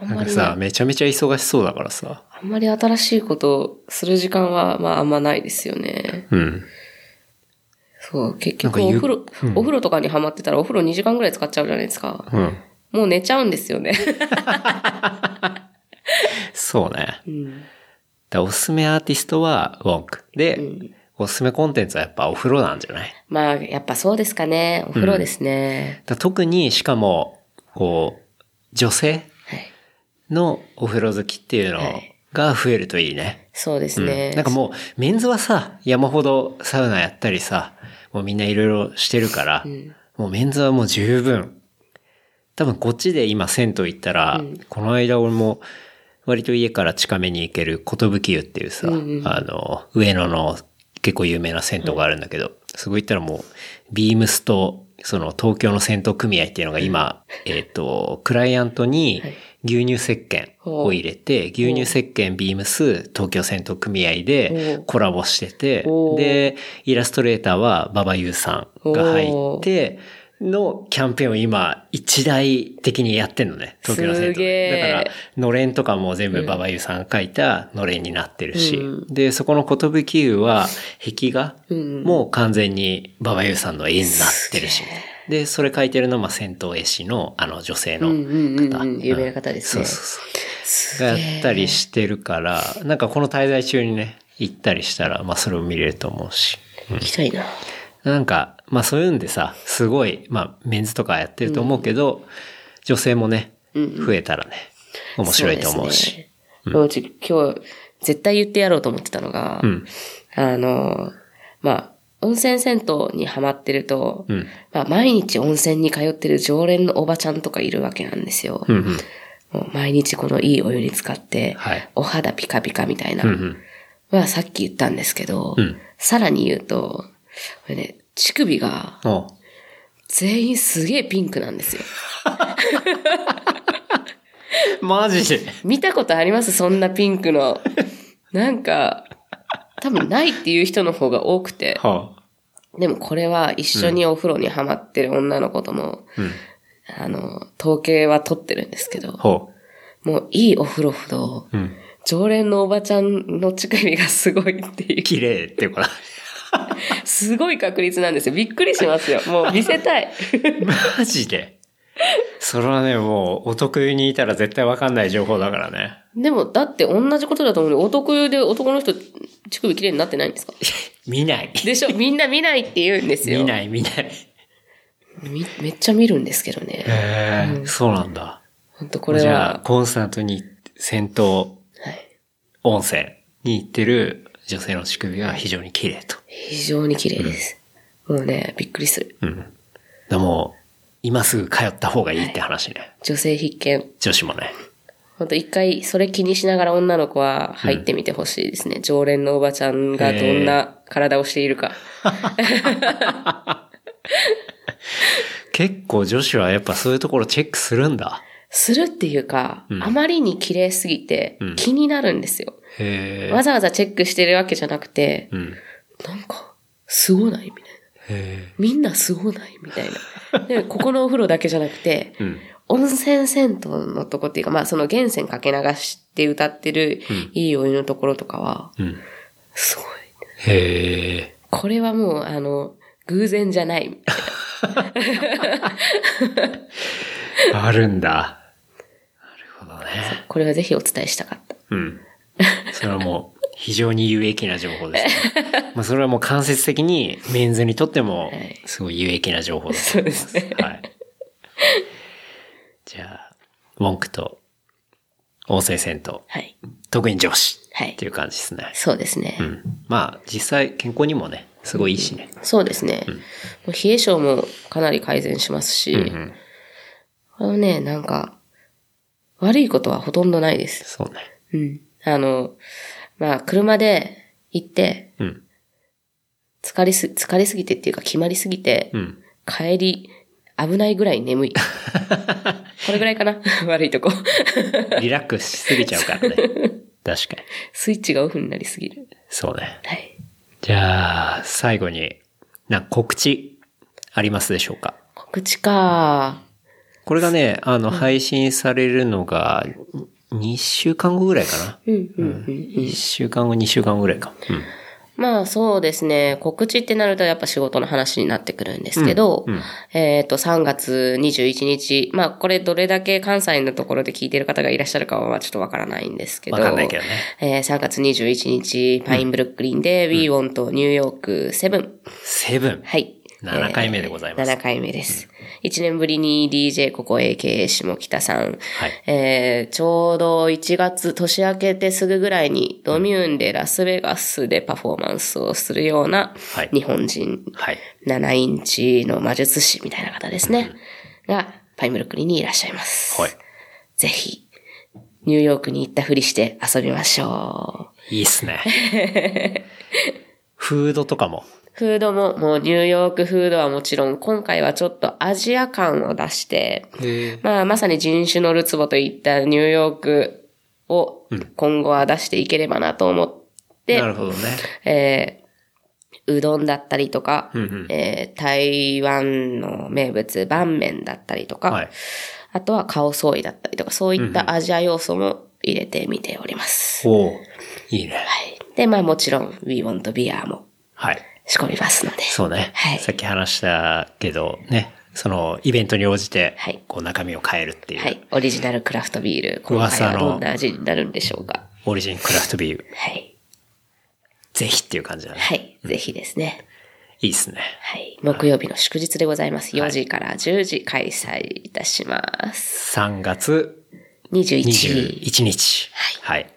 なんかさ、ね、めちゃめちゃ忙しそうだからさ。あんまり新しいことをする時間は、まああんまないですよね。うん。そう、結局お風呂、お風呂とかにハマってたらお風呂2時間ぐらい使っちゃうじゃないですか。うん。もう寝ちゃうんですよね。そうね。うん。だおすすめアーティストはウォンク。で、おすすめコンテンツはやっぱお風呂なんじゃない？まあ、やっぱそうですかね。お風呂ですね。だ特に、しかも、こう、女性はい。のお風呂好きっていうのはいが増えるといいね。そうですうんね。なんかもう、メンズはさ、山ほどサウナやったりさ、もうみんないろいろしてるから、もうメンズはもう十分。多分こっちで今銭湯行ったら、この間俺も割と家から近めに行ける寿湯っていうさ、あの、上野の結構有名な銭湯があるんだけど、そこ行ったらもう、ビームスと、その東京の銭湯組合っていうのが今、えっ、と、クライアントに牛乳石鹸を入れて、牛乳石鹸ビームス東京銭湯組合でコラボしててで、イラストレーターは馬場優さんが入って、のキャンペーンを今一大的にやってんのね、東京の銭湯すげで。ー。だから、のれんとかも全部馬場優さんが書いたのれんになってるし、で、そこの寿湯は壁画もう完全に馬場優さんの絵になってるし、で、それ書いてるのはまあ銭湯絵師のあの女性の方。うんうんうん有名な方ですね。そうそうそう。すがやったりしてるから、なんかこの滞在中にね、行ったりしたら、まあそれを見れると思うし。行きたいな。なんか、まあそういうんでさ、すごい、まあメンズとかやってると思うけど、女性もね、増えたらね、面白いと思うし。そですね。うち今日、絶対言ってやろうと思ってたのが、ん。あの、まあ、温泉銭湯にハマってると、ん。まあ、毎日温泉に通ってる常連のおばちゃんとかいるわけなんですよ。うんうん。もう毎日このいいお湯に使って、はい。お肌ピカピカみたいな、うんうん。はさっき言ったんですけど、ん。さらに言うと、これね、乳首が全員すげえピンクなんですよ。マジ？で見たことあります？そんなピンクの。なんか、多分ないっていう人の方が多くて。はでもこれは一緒にお風呂にハマってる女の子とも、あ、うん。あの、統計は取ってるんですけど、ほもういいお風呂ほど、う。うん。常連のおばちゃんの乳首がすごいっていう。綺麗っていうか、すごい確率なんですよ。びっくりしますよ。もう見せたい。マジで？それはね、もう、お得意にいたら絶対わかんない情報だからね。でも、だって同じことだと思うので、男で男の人、乳首綺麗になってないんですか？見ない。でしょ？みんな見ないって言うんですよ。見ない、見ない。みめっちゃ見るんですけどね。へえ、そうなんだ。本当これじゃあ、は、コンスタントに戦闘はい、温泉に行ってる女性の乳首は非常に綺麗と。非常に綺麗です。もうね、びっくりする。うん。でも、今すぐ通った方がいいって話ね。女性必見。女子もね。本当一回それ気にしながら女の子は入ってみてほしいですね。常連のおばちゃんがどんな体をしているか。結構女子はやっぱそういうところチェックするんだ。するっていうか、あまりに綺麗すぎて気になるんですよ。わざわざチェックしてるわけじゃなくて、うん。なんか、すごないみたいな。へみんなすごないみたいな。で、ここのお風呂だけじゃなくて、え。うん。温泉銭湯のとこっていうか、まあその源泉かけ流して歌ってるいいお湯のところとかは、うん。すごい。へえ。これはもう、あの、偶然じゃない。あるんだ。なるほどね。これはぜひお伝えしたかった。うん。それはもう、非常に有益な情報です、ね。まあそれはもう間接的にメンズにとってもはい、すごい有益な情報だとそうですね。はい。じゃあ、ウォンクと、温泉銭湯、はい。特に女子はいっていう感じですね。そうですね。うん。まあ、実際健康にもね、すごいいいしね。そうですね。もう冷え性もかなり改善しますし、うん。あのね、なんか、悪いことはほとんどないです。そうね。うん。あの、まあ、車で行って、うん。疲れす、疲れすぎてっていうか決まりすぎて、うん。帰り、危ないぐらい眠い。これぐらいかな？悪いとこ。リラックスしすぎちゃうからね。確かに。スイッチがオフになりすぎる。そうね。はい。じゃあ、最後に、な、告知、ありますでしょうか？告知か。これがね、あの、配信されるのが、2週間後ぐらいかな。うん、うん、うん。1週間後、2週間後ぐらいか。うん。まあそうですね。告知ってなるとやっぱ仕事の話になってくるんですけど、うんうんえっ、と、3月21日。まあこれどれだけ関西のところで聞いてる方がいらっしゃるかはまあちょっとわからないんですけど。わかんないけどね。えー3月21日、パインブルックリンで、We Want ニューヨーク7。セブン。はい。7回目でございますえー7回目です。1年ぶりに DJ ここ AK 下北さん。はい。えーちょうど1月年明けてすぐぐらいにドミューンでラスベガスでパフォーマンスをするようなはい日本人はい。7インチの魔術師みたいな方ですね。がパインブルックリンにいらっしゃいます。はい。ぜひ、ニューヨークに行ったふりして遊びましょう。いいっすね。フードとかも。フードも、もうニューヨークフードはもちろん、今回はちょっとアジア感を出して、まあ、まさに人種のるつぼといったニューヨークを今後は出していければなと思って、なるほどね。えーうどんだったりとか、うんうんえー台湾の名物、バンメンだったりとか、はい。あとはカオソーイだったりとか、そういったアジア要素も入れてみております。おおいいね。はい。で、まあもちろん、We Want Beer もはい。仕込みますので。そうね。はいさっき話したけど、ね。その、イベントに応じてはい、こう、中身を変えるっていう。はい。オリジナルクラフトビール。今噂の回はどんな味になるんでしょうか。オリジンクラフトビール。はい。ぜひっていう感じだね。はい。ぜひですね。いいっすね。はい。木曜日の祝日でございます。4時から10時開催いたします。3月21 21日。はい。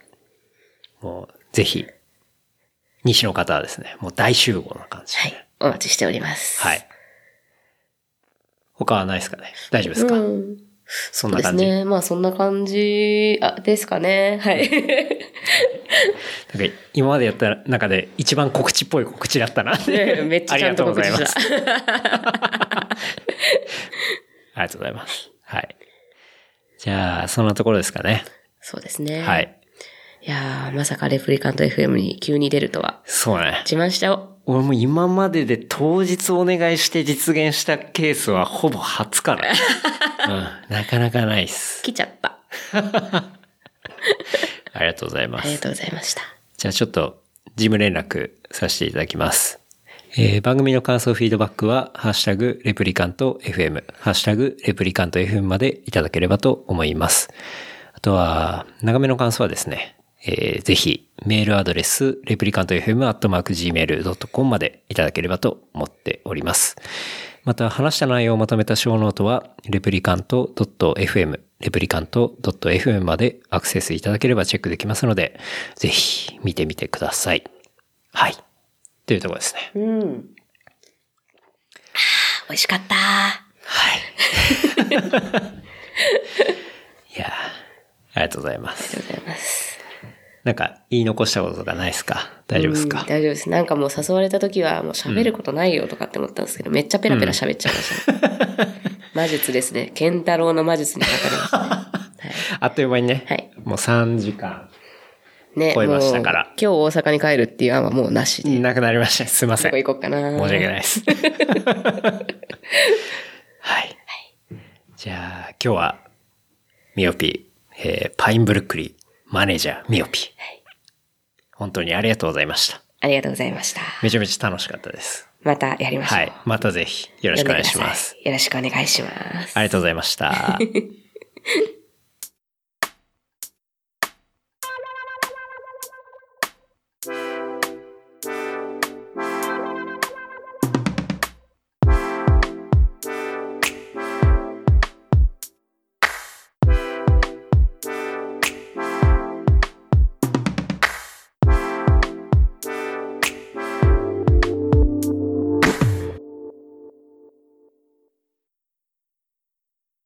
もう、ぜひ、西の方はですね、もう大集合な感じで。はい。お待ちしております。はい。他はないですかね？大丈夫ですか、うん。そんな感じ？ですね。まあそんな感じ、あ、ですかね。はい。なんか今までやった中で一番告知っぽい告知だったな。ねめっちゃちゃんと告知ありがとうございます。した。ありがとうございます。はい。じゃあ、そんなところですかね。そうですね。はい。いやー、まさかレプリカント FM に急に出るとは。そうね。自慢しちゃおう。俺も今までで当日お願いして実現したケースはほぼ初かな。うん。なかなかないっす。来ちゃった。ありがとうございます。ありがとうございました。じゃあちょっと、事務連絡させていただきます。えー番組の感想、フィードバックは、ハッシュタグ、レプリカント FM、ハッシュタグ、レプリカント FM までいただければと思います。あとは、長めの感想はですね、えーぜひ、メールアドレス、レプリカント FM、アットマーク Gmail.com までいただければと思っております。また、話した内容をまとめたショーノートは、レプリカント .fm、レプリカント .fm までアクセスいただければチェックできますので、ぜひ見てみてください。はい。というところですね。うん。美味しかった。はい。いやーありがとうございます。ありがとうございます。なんか、言い残したこととかないですか？大丈夫ですうんか大丈夫です。なんかもう誘われた時はもう喋ることないよとかって思ったんですけど、めっちゃペラペラ喋っちゃいました、ね 魔術ですね。ケンタロウの魔術にかかりましたね。はい。あっという間にね、はいもう3時間、ね、超えましたから今日大阪に帰るっていう案はもうなしで。なくなりました。すいません。どこ行こうかな。申し訳ないです。はい。じゃあ、今日は、ミオピー、えーパインブルックリー、マネージャー、ミオピー。本当にありがとうございました。ありがとうございました。めちゃめちゃ楽しかったです。またやりましょう。はい。またぜひ、よろしくお願いします。よろしくお願いします。ありがとうございました。